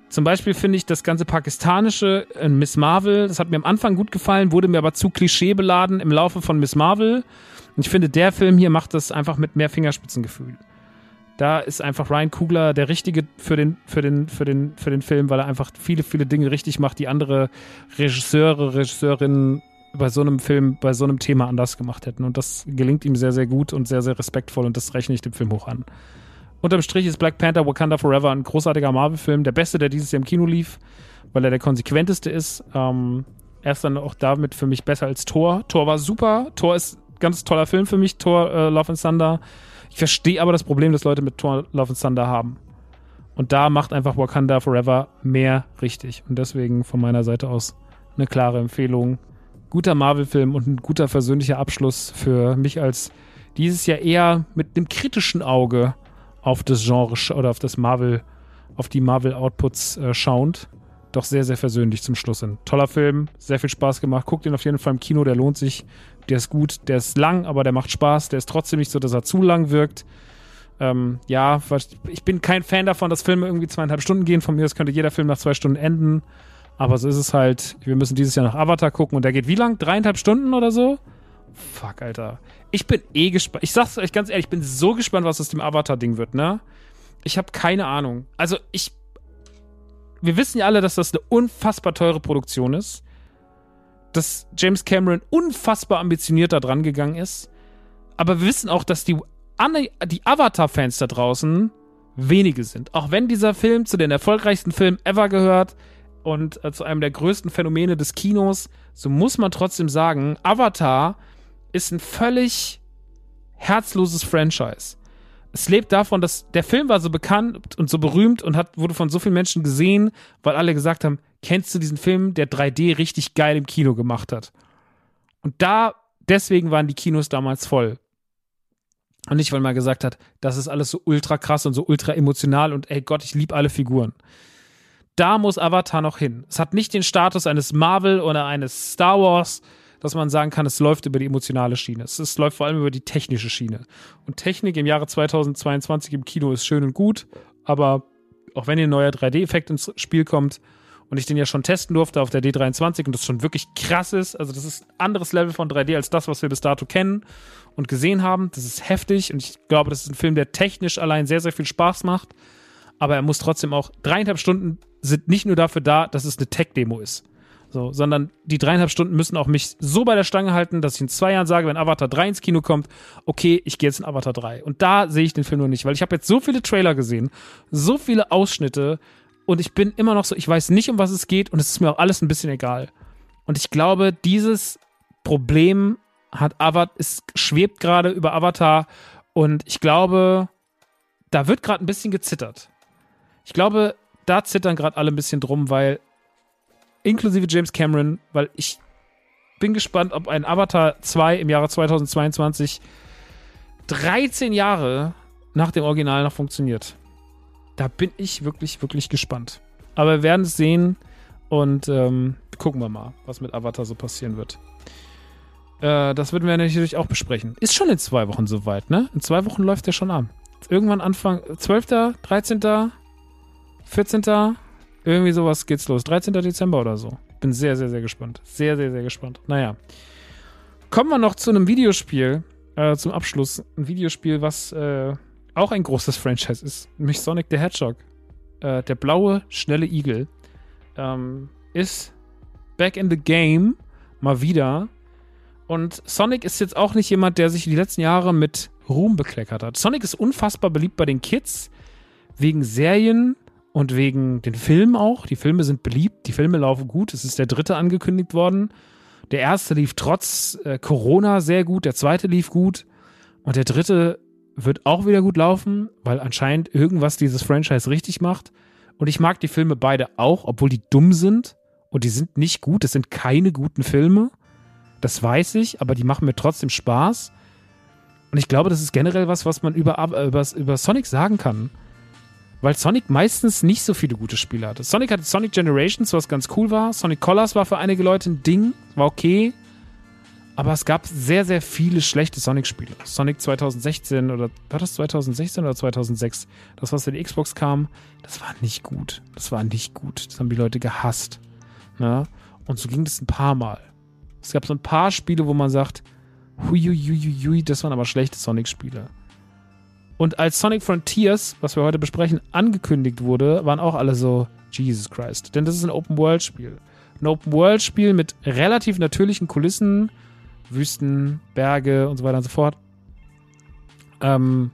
zum Beispiel finde ich das ganze pakistanische in Miss Marvel, das hat mir am Anfang gut gefallen, wurde mir aber zu klischeebeladen im Laufe von Miss Marvel. Und ich finde, der Film hier macht das einfach mit mehr Fingerspitzengefühl. Da ist einfach Ryan Kugler der Richtige für den, für den, für den, für den Film, weil er einfach viele, viele Dinge richtig macht, die andere Regisseure, Regisseurinnen bei so einem Film, bei so einem Thema anders gemacht hätten. Und das gelingt ihm sehr, sehr gut und sehr, sehr respektvoll und das rechne ich dem Film hoch an. Unterm Strich ist Black Panther Wakanda Forever ein großartiger Marvel-Film, der beste, der dieses Jahr im Kino lief, weil er der konsequenteste ist. Ähm, er ist dann auch damit für mich besser als Thor. Thor war super. Thor ist ganz toller Film für mich, Thor äh, Love and Thunder. Ich verstehe aber das Problem, das Leute mit Thor Love and Thunder haben. Und da macht einfach Wakanda Forever mehr richtig. Und deswegen von meiner Seite aus eine klare Empfehlung. Guter Marvel-Film und ein guter persönlicher Abschluss für mich als dieses Jahr eher mit einem kritischen Auge auf das Genre oder auf das Marvel, auf die Marvel-Outputs äh, schauend. Doch sehr, sehr versöhnlich zum Schluss hin. Toller Film, sehr viel Spaß gemacht. Guckt ihn auf jeden Fall im Kino, der lohnt sich der ist gut, der ist lang, aber der macht Spaß. Der ist trotzdem nicht so, dass er zu lang wirkt. Ähm, ja, ich bin kein Fan davon, dass Filme irgendwie zweieinhalb Stunden gehen. Von mir aus könnte jeder Film nach zwei Stunden enden. Aber so ist es halt. Wir müssen dieses Jahr nach Avatar gucken und der geht wie lang? Dreieinhalb Stunden oder so? Fuck, Alter. Ich bin eh gespannt. Ich sag's euch ganz ehrlich, ich bin so gespannt, was aus dem Avatar-Ding wird, ne? Ich habe keine Ahnung. Also, ich. Wir wissen ja alle, dass das eine unfassbar teure Produktion ist dass James Cameron unfassbar ambitioniert da dran gegangen ist. Aber wir wissen auch, dass die, die Avatar-Fans da draußen wenige sind. Auch wenn dieser Film zu den erfolgreichsten Filmen ever gehört und äh, zu einem der größten Phänomene des Kinos, so muss man trotzdem sagen, Avatar ist ein völlig herzloses Franchise. Es lebt davon, dass der Film war so bekannt und so berühmt und hat, wurde von so vielen Menschen gesehen, weil alle gesagt haben, kennst du diesen Film, der 3D richtig geil im Kino gemacht hat? Und da, deswegen waren die Kinos damals voll. Und nicht, weil man gesagt hat, das ist alles so ultra krass und so ultra emotional und ey Gott, ich liebe alle Figuren. Da muss Avatar noch hin. Es hat nicht den Status eines Marvel oder eines Star Wars, dass man sagen kann, es läuft über die emotionale Schiene. Es, es läuft vor allem über die technische Schiene. Und Technik im Jahre 2022 im Kino ist schön und gut, aber auch wenn hier ein neuer 3D-Effekt ins Spiel kommt und ich den ja schon testen durfte auf der D23 und das schon wirklich krass ist, also das ist ein anderes Level von 3D als das, was wir bis dato kennen und gesehen haben. Das ist heftig und ich glaube, das ist ein Film, der technisch allein sehr, sehr viel Spaß macht. Aber er muss trotzdem auch dreieinhalb Stunden sind nicht nur dafür da, dass es eine Tech-Demo ist. So, sondern die dreieinhalb Stunden müssen auch mich so bei der Stange halten, dass ich in zwei Jahren sage, wenn Avatar 3 ins Kino kommt, okay, ich gehe jetzt in Avatar 3. Und da sehe ich den Film noch nicht, weil ich habe jetzt so viele Trailer gesehen, so viele Ausschnitte und ich bin immer noch so, ich weiß nicht, um was es geht und es ist mir auch alles ein bisschen egal. Und ich glaube, dieses Problem hat Avatar, es schwebt gerade über Avatar und ich glaube, da wird gerade ein bisschen gezittert. Ich glaube, da zittern gerade alle ein bisschen drum, weil inklusive James Cameron, weil ich bin gespannt, ob ein Avatar 2 im Jahre 2022 13 Jahre nach dem Original noch funktioniert. Da bin ich wirklich, wirklich gespannt. Aber wir werden es sehen und ähm, gucken wir mal, was mit Avatar so passieren wird. Äh, das würden wir natürlich auch besprechen. Ist schon in zwei Wochen soweit, ne? In zwei Wochen läuft der schon an. Irgendwann Anfang 12., 13., 14. Irgendwie sowas geht's los. 13. Dezember oder so. Bin sehr, sehr, sehr gespannt. Sehr, sehr, sehr gespannt. Naja. Kommen wir noch zu einem Videospiel. Äh, zum Abschluss. Ein Videospiel, was äh, auch ein großes Franchise ist. Nämlich Sonic the Hedgehog. Äh, der blaue, schnelle Igel. Ähm, ist back in the game. Mal wieder. Und Sonic ist jetzt auch nicht jemand, der sich die letzten Jahre mit Ruhm bekleckert hat. Sonic ist unfassbar beliebt bei den Kids. Wegen Serien, und wegen den Filmen auch. Die Filme sind beliebt, die Filme laufen gut. Es ist der dritte angekündigt worden. Der erste lief trotz äh, Corona sehr gut, der zweite lief gut und der dritte wird auch wieder gut laufen, weil anscheinend irgendwas dieses Franchise richtig macht. Und ich mag die Filme beide auch, obwohl die dumm sind und die sind nicht gut. Es sind keine guten Filme. Das weiß ich, aber die machen mir trotzdem Spaß. Und ich glaube, das ist generell was, was man über, über, über Sonic sagen kann weil Sonic meistens nicht so viele gute Spiele hatte. Sonic hatte Sonic Generations, was ganz cool war. Sonic Colors war für einige Leute ein Ding, war okay. Aber es gab sehr, sehr viele schlechte Sonic-Spiele. Sonic 2016 oder war das 2016 oder 2006? Das, was in die Xbox kam, das war nicht gut. Das war nicht gut. Das haben die Leute gehasst. Ne? Und so ging das ein paar Mal. Es gab so ein paar Spiele, wo man sagt, hui, hui, hui, hui, das waren aber schlechte Sonic-Spiele. Und als Sonic Frontiers, was wir heute besprechen, angekündigt wurde, waren auch alle so, Jesus Christ. Denn das ist ein Open-World-Spiel. Ein Open-World-Spiel mit relativ natürlichen Kulissen, Wüsten, Berge und so weiter und so fort. Ähm,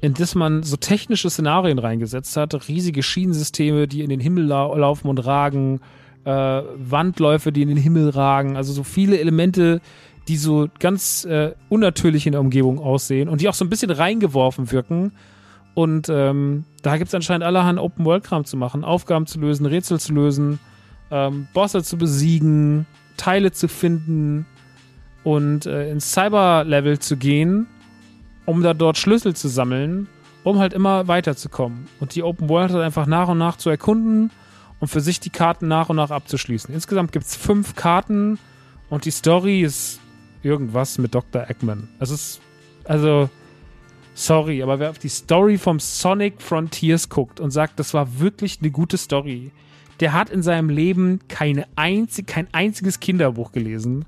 in das man so technische Szenarien reingesetzt hat, riesige Schienensysteme, die in den Himmel lau laufen und ragen, äh, Wandläufe, die in den Himmel ragen, also so viele Elemente, die so ganz äh, unnatürlich in der Umgebung aussehen und die auch so ein bisschen reingeworfen wirken. Und ähm, da gibt es anscheinend allerhand Open-World-Kram zu machen, Aufgaben zu lösen, Rätsel zu lösen, ähm, Bosse zu besiegen, Teile zu finden und äh, ins Cyber-Level zu gehen, um da dort Schlüssel zu sammeln, um halt immer weiterzukommen. Und die Open World halt einfach nach und nach zu erkunden und für sich die Karten nach und nach abzuschließen. Insgesamt gibt es fünf Karten und die Story ist irgendwas mit Dr. Eggman. Es ist, also, sorry, aber wer auf die Story vom Sonic Frontiers guckt und sagt, das war wirklich eine gute Story, der hat in seinem Leben keine einzig, kein einziges Kinderbuch gelesen,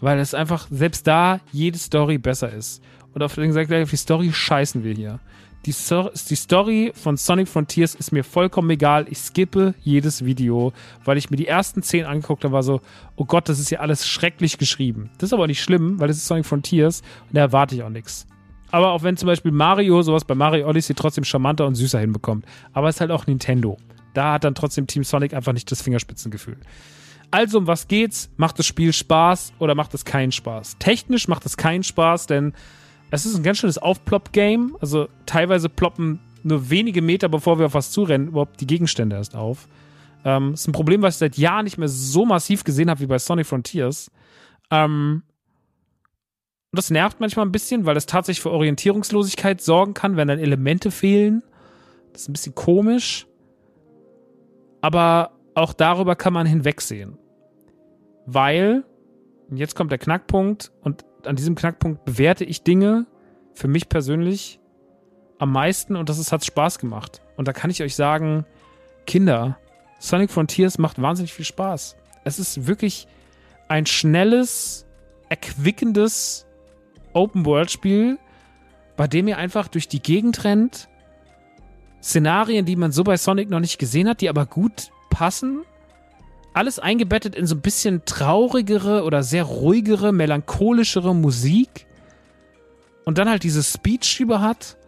weil es einfach selbst da jede Story besser ist. Und auf auf die Story scheißen wir hier. Die, so die Story von Sonic Frontiers ist mir vollkommen egal. Ich skippe jedes Video, weil ich mir die ersten zehn angeguckt habe, war so, oh Gott, das ist ja alles schrecklich geschrieben. Das ist aber nicht schlimm, weil das ist Sonic Frontiers und da erwarte ich auch nichts. Aber auch wenn zum Beispiel Mario sowas bei Mario Odyssey trotzdem charmanter und süßer hinbekommt. Aber es ist halt auch Nintendo. Da hat dann trotzdem Team Sonic einfach nicht das Fingerspitzengefühl. Also, um was geht's? Macht das Spiel Spaß oder macht es keinen Spaß? Technisch macht es keinen Spaß, denn es ist ein ganz schönes Aufplopp-Game. Also, teilweise ploppen nur wenige Meter, bevor wir auf was zurennen, überhaupt die Gegenstände erst auf. Ähm, ist ein Problem, was ich seit Jahren nicht mehr so massiv gesehen habe wie bei Sonic Frontiers. Ähm, und das nervt manchmal ein bisschen, weil das tatsächlich für Orientierungslosigkeit sorgen kann, wenn dann Elemente fehlen. Das ist ein bisschen komisch. Aber auch darüber kann man hinwegsehen. Weil, jetzt kommt der Knackpunkt, und an diesem Knackpunkt bewerte ich Dinge für mich persönlich am meisten und das hat Spaß gemacht. Und da kann ich euch sagen, Kinder, Sonic Frontiers macht wahnsinnig viel Spaß. Es ist wirklich ein schnelles, erquickendes Open-World-Spiel, bei dem ihr einfach durch die Gegend rennt. Szenarien, die man so bei Sonic noch nicht gesehen hat, die aber gut passen. Alles eingebettet in so ein bisschen traurigere oder sehr ruhigere, melancholischere Musik. Und dann halt diese Speech über hat.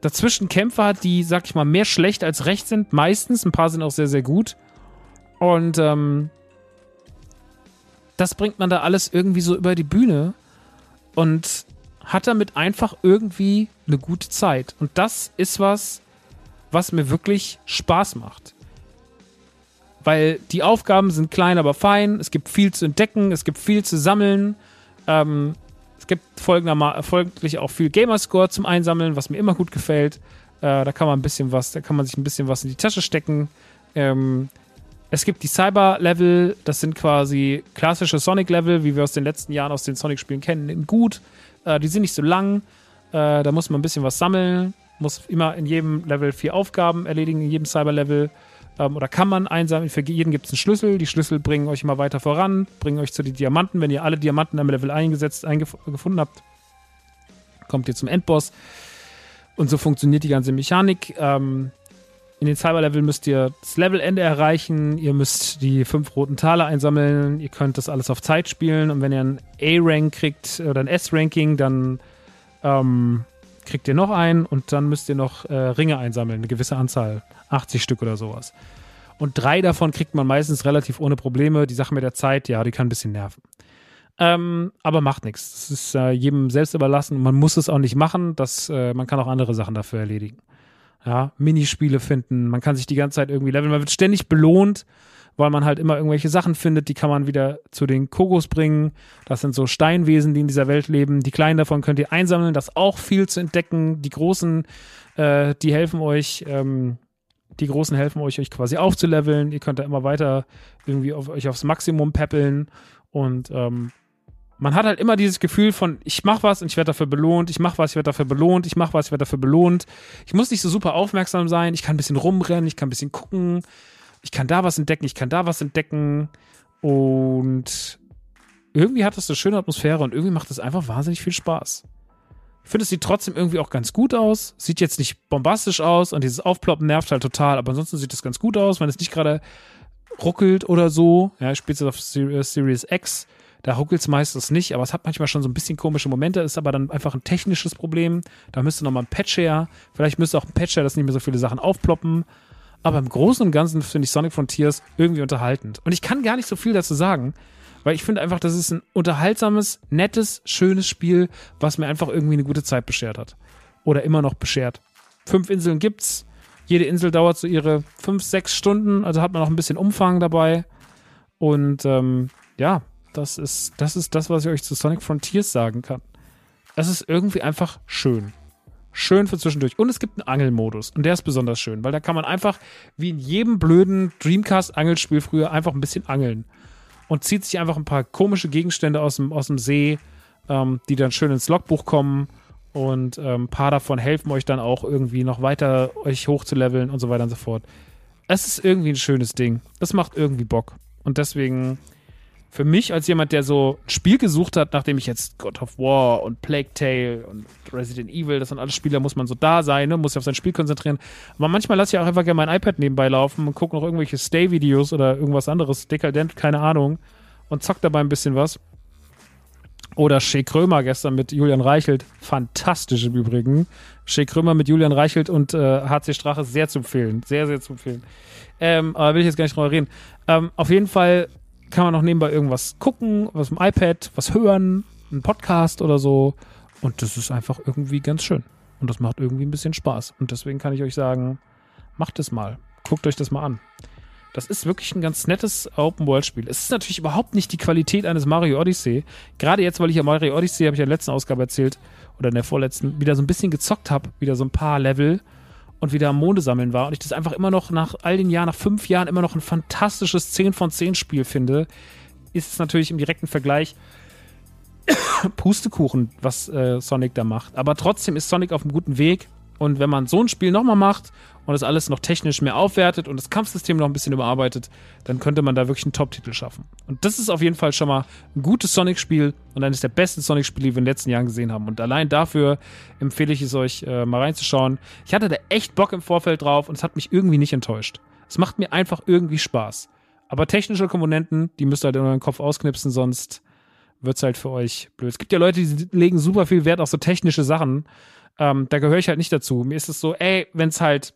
Dazwischen Kämpfer hat, die, sag ich mal, mehr schlecht als recht sind. Meistens. Ein paar sind auch sehr, sehr gut. Und ähm, das bringt man da alles irgendwie so über die Bühne. Und hat damit einfach irgendwie eine gute Zeit. Und das ist was, was mir wirklich Spaß macht. Weil die Aufgaben sind klein, aber fein. Es gibt viel zu entdecken, es gibt viel zu sammeln. Ähm, es gibt folglich auch viel Gamerscore zum Einsammeln, was mir immer gut gefällt. Äh, da kann man ein bisschen was, da kann man sich ein bisschen was in die Tasche stecken. Ähm, es gibt die Cyber-Level, das sind quasi klassische Sonic-Level, wie wir aus den letzten Jahren aus den Sonic-Spielen kennen, in gut. Äh, die sind nicht so lang. Äh, da muss man ein bisschen was sammeln. Muss immer in jedem Level vier Aufgaben erledigen, in jedem Cyber-Level. Ähm, oder kann man einsammeln. Für jeden gibt es einen Schlüssel. Die Schlüssel bringen euch immer weiter voran, bringen euch zu den Diamanten. Wenn ihr alle Diamanten am Level eingesetzt, gefunden habt, kommt ihr zum Endboss. Und so funktioniert die ganze Mechanik. Ähm, in den Cyber-Level müsst ihr das Levelende erreichen, ihr müsst die fünf roten Taler einsammeln, ihr könnt das alles auf Zeit spielen und wenn ihr ein A-Rank kriegt oder ein S-Ranking, dann ähm, kriegt ihr noch einen und dann müsst ihr noch äh, Ringe einsammeln, eine gewisse Anzahl, 80 Stück oder sowas. Und drei davon kriegt man meistens relativ ohne Probleme. Die Sache mit der Zeit, ja, die kann ein bisschen nerven. Ähm, aber macht nichts. Das ist äh, jedem selbst überlassen. Man muss es auch nicht machen. Das, äh, man kann auch andere Sachen dafür erledigen ja, Minispiele finden. Man kann sich die ganze Zeit irgendwie leveln. Man wird ständig belohnt, weil man halt immer irgendwelche Sachen findet, die kann man wieder zu den Kogos bringen. Das sind so Steinwesen, die in dieser Welt leben. Die kleinen davon könnt ihr einsammeln, das auch viel zu entdecken. Die großen, äh, die helfen euch, ähm, die großen helfen euch, euch quasi aufzuleveln. Ihr könnt da immer weiter irgendwie auf, euch aufs Maximum peppeln und ähm, man hat halt immer dieses Gefühl von, ich mach was und ich werde dafür belohnt, ich mach was, ich werde dafür belohnt, ich mach was, ich werde dafür belohnt. Ich muss nicht so super aufmerksam sein, ich kann ein bisschen rumrennen, ich kann ein bisschen gucken, ich kann da was entdecken, ich kann da was entdecken und irgendwie hat das eine schöne Atmosphäre und irgendwie macht es einfach wahnsinnig viel Spaß. Ich finde, es sieht trotzdem irgendwie auch ganz gut aus. Sieht jetzt nicht bombastisch aus und dieses Aufploppen nervt halt total, aber ansonsten sieht es ganz gut aus, wenn es nicht gerade ruckelt oder so. Ja, ich spiele es auf Series X da ruckelt es meistens nicht, aber es hat manchmal schon so ein bisschen komische Momente, ist aber dann einfach ein technisches Problem. Da müsste nochmal ein Patch her. Vielleicht müsste auch ein Patch her, dass nicht mehr so viele Sachen aufploppen. Aber im Großen und Ganzen finde ich Sonic Frontiers irgendwie unterhaltend. Und ich kann gar nicht so viel dazu sagen, weil ich finde einfach, das ist ein unterhaltsames, nettes, schönes Spiel, was mir einfach irgendwie eine gute Zeit beschert hat. Oder immer noch beschert. Fünf Inseln gibt's. Jede Insel dauert so ihre fünf, sechs Stunden, also hat man noch ein bisschen Umfang dabei. Und ähm, ja, das ist, das ist das, was ich euch zu Sonic Frontiers sagen kann. Es ist irgendwie einfach schön. Schön für zwischendurch. Und es gibt einen Angelmodus. Und der ist besonders schön, weil da kann man einfach, wie in jedem blöden Dreamcast-Angelspiel früher, einfach ein bisschen angeln. Und zieht sich einfach ein paar komische Gegenstände aus dem, aus dem See, ähm, die dann schön ins Logbuch kommen. Und ähm, ein paar davon helfen euch dann auch irgendwie noch weiter euch hochzuleveln und so weiter und so fort. Es ist irgendwie ein schönes Ding. Das macht irgendwie Bock. Und deswegen für mich als jemand, der so ein Spiel gesucht hat, nachdem ich jetzt God of War und Plague Tale und Resident Evil, das sind alles Spiele, muss man so da sein, ne? muss sich auf sein Spiel konzentrieren. Aber manchmal lasse ich auch einfach gerne mein iPad nebenbei laufen und gucke noch irgendwelche Stay-Videos oder irgendwas anderes, dekadent, keine Ahnung, und zock dabei ein bisschen was. Oder Shea Krömer gestern mit Julian Reichelt. Fantastisch im Übrigen. Shea Krömer mit Julian Reichelt und äh, HC Strache sehr zu empfehlen. Sehr, sehr zu empfehlen. Ähm, aber will ich jetzt gar nicht drüber reden. Ähm, auf jeden Fall kann man noch nebenbei irgendwas gucken, was im iPad, was hören, einen Podcast oder so. Und das ist einfach irgendwie ganz schön. Und das macht irgendwie ein bisschen Spaß. Und deswegen kann ich euch sagen, macht es mal. Guckt euch das mal an. Das ist wirklich ein ganz nettes Open-World-Spiel. Es ist natürlich überhaupt nicht die Qualität eines Mario Odyssey. Gerade jetzt, weil ich ja Mario Odyssey, habe ich ja in der letzten Ausgabe erzählt, oder in der vorletzten, wieder so ein bisschen gezockt habe, wieder so ein paar Level und wieder am Monde sammeln war und ich das einfach immer noch nach all den Jahren, nach fünf Jahren immer noch ein fantastisches 10 von 10 Spiel finde, ist es natürlich im direkten Vergleich Pustekuchen, was äh, Sonic da macht. Aber trotzdem ist Sonic auf einem guten Weg und wenn man so ein Spiel nochmal macht und das alles noch technisch mehr aufwertet und das Kampfsystem noch ein bisschen überarbeitet, dann könnte man da wirklich einen Top-Titel schaffen. Und das ist auf jeden Fall schon mal ein gutes Sonic-Spiel und eines der besten Sonic-Spiele, die wir in den letzten Jahren gesehen haben. Und allein dafür empfehle ich es euch, äh, mal reinzuschauen. Ich hatte da echt Bock im Vorfeld drauf und es hat mich irgendwie nicht enttäuscht. Es macht mir einfach irgendwie Spaß. Aber technische Komponenten, die müsst ihr halt in euren Kopf ausknipsen, sonst wird's halt für euch blöd. Es gibt ja Leute, die legen super viel Wert auf so technische Sachen ähm, da gehöre ich halt nicht dazu. Mir ist es so, ey, wenn es halt,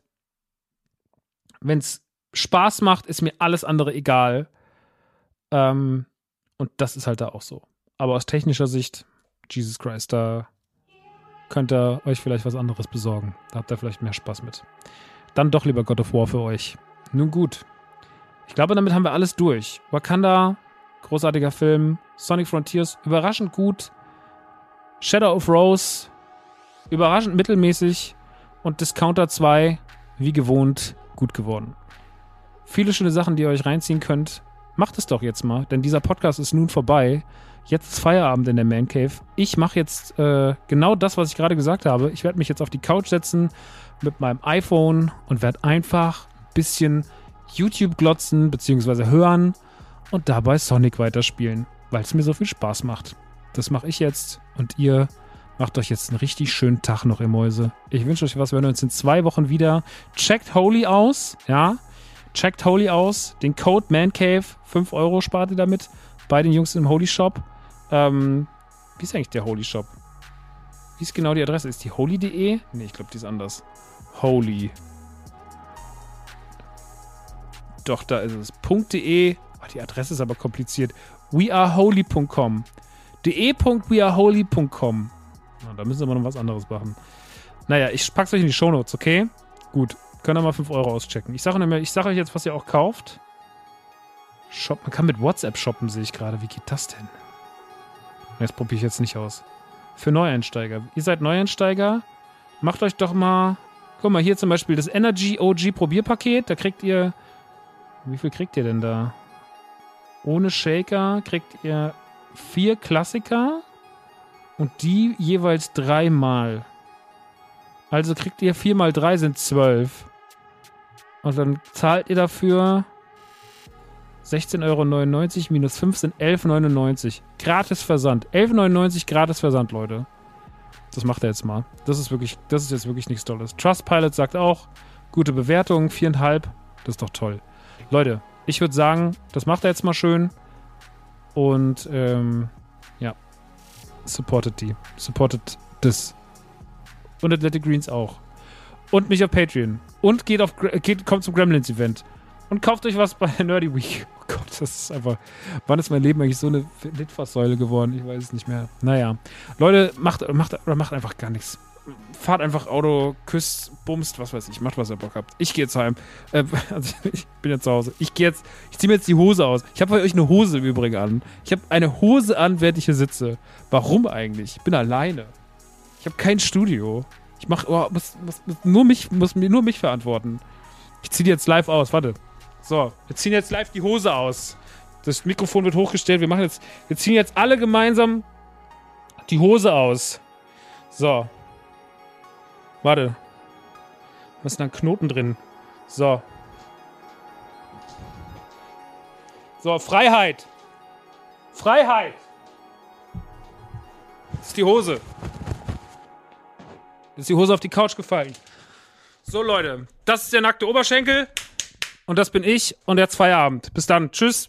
wenn es Spaß macht, ist mir alles andere egal. Ähm, und das ist halt da auch so. Aber aus technischer Sicht, Jesus Christ, da könnt ihr euch vielleicht was anderes besorgen. Da habt ihr vielleicht mehr Spaß mit. Dann doch lieber God of War für euch. Nun gut. Ich glaube, damit haben wir alles durch. Wakanda, großartiger Film. Sonic Frontiers, überraschend gut. Shadow of Rose, überraschend mittelmäßig und Discounter 2, wie gewohnt, gut geworden. Viele schöne Sachen, die ihr euch reinziehen könnt. Macht es doch jetzt mal, denn dieser Podcast ist nun vorbei. Jetzt ist Feierabend in der Man Cave. Ich mache jetzt äh, genau das, was ich gerade gesagt habe. Ich werde mich jetzt auf die Couch setzen mit meinem iPhone und werde einfach ein bisschen YouTube glotzen bzw. hören und dabei Sonic weiterspielen, weil es mir so viel Spaß macht. Das mache ich jetzt und ihr Macht euch jetzt einen richtig schönen Tag noch, ihr Mäuse. Ich wünsche euch was. Wir hören uns in zwei Wochen wieder. Checkt Holy aus, ja. Checkt Holy aus. Den Code ManCave, 5 Euro spart ihr damit bei den Jungs im Holy Shop. Ähm, wie ist eigentlich der Holy Shop? Wie ist genau die Adresse? Ist die holy.de? Ne, ich glaube, die ist anders. Holy. Doch, da ist es. .de. Oh, die Adresse ist aber kompliziert. weareholy.com. de.weareholy.com. Na, da müssen wir noch was anderes machen. Naja, ich pack's euch in die Shownotes, okay? Gut. Könnt ihr mal 5 Euro auschecken. Ich sage sag euch jetzt, was ihr auch kauft. Shop, man kann mit WhatsApp shoppen, sehe ich gerade. Wie geht das denn? Das probiere ich jetzt nicht aus. Für Neueinsteiger. Ihr seid Neueinsteiger. Macht euch doch mal. Guck mal, hier zum Beispiel das Energy OG Probierpaket. Da kriegt ihr. Wie viel kriegt ihr denn da? Ohne Shaker kriegt ihr vier Klassiker und die jeweils dreimal. Also kriegt ihr 4 mal 3 sind 12. Und dann zahlt ihr dafür 16,99 Euro minus 5 sind 11,99. Euro. Gratis Versand. 11,99 Euro gratis Versand, Leute. Das macht er jetzt mal. Das ist wirklich, das ist jetzt wirklich nichts Tolles. Trustpilot sagt auch, gute Bewertung, 4,5. Das ist doch toll. Leute, ich würde sagen, das macht er jetzt mal schön. Und ähm, supportet die. Supportet das. Und Athletic Greens auch. Und mich auf Patreon. Und geht auf geht, kommt zum Gremlins-Event. Und kauft euch was bei der Nerdy Week. Oh Gott, das ist einfach. Wann ist mein Leben eigentlich so eine Litfaßsäule geworden? Ich weiß es nicht mehr. Naja. Leute, macht, macht, macht einfach gar nichts fahrt einfach Auto, küsst, bumst, was weiß ich, macht, was ihr Bock habt. Ich gehe jetzt heim. Äh, also ich bin jetzt zu Hause. Ich gehe jetzt, ich ziehe mir jetzt die Hose aus. Ich habe bei euch eine Hose im Übrigen an. Ich habe eine Hose an, während ich hier sitze. Warum eigentlich? Ich bin alleine. Ich habe kein Studio. Ich mache, oh, muss, muss, muss, nur mich, muss mir nur mich verantworten. Ich ziehe jetzt live aus. Warte. So, wir ziehen jetzt live die Hose aus. Das Mikrofon wird hochgestellt. Wir machen jetzt, wir ziehen jetzt alle gemeinsam die Hose aus. So. Warte. Was ist denn da Knoten drin? So. So, Freiheit. Freiheit. Das ist die Hose. ist die Hose auf die Couch gefallen. So, Leute. Das ist der nackte Oberschenkel. Und das bin ich. Und jetzt Feierabend. Bis dann. Tschüss.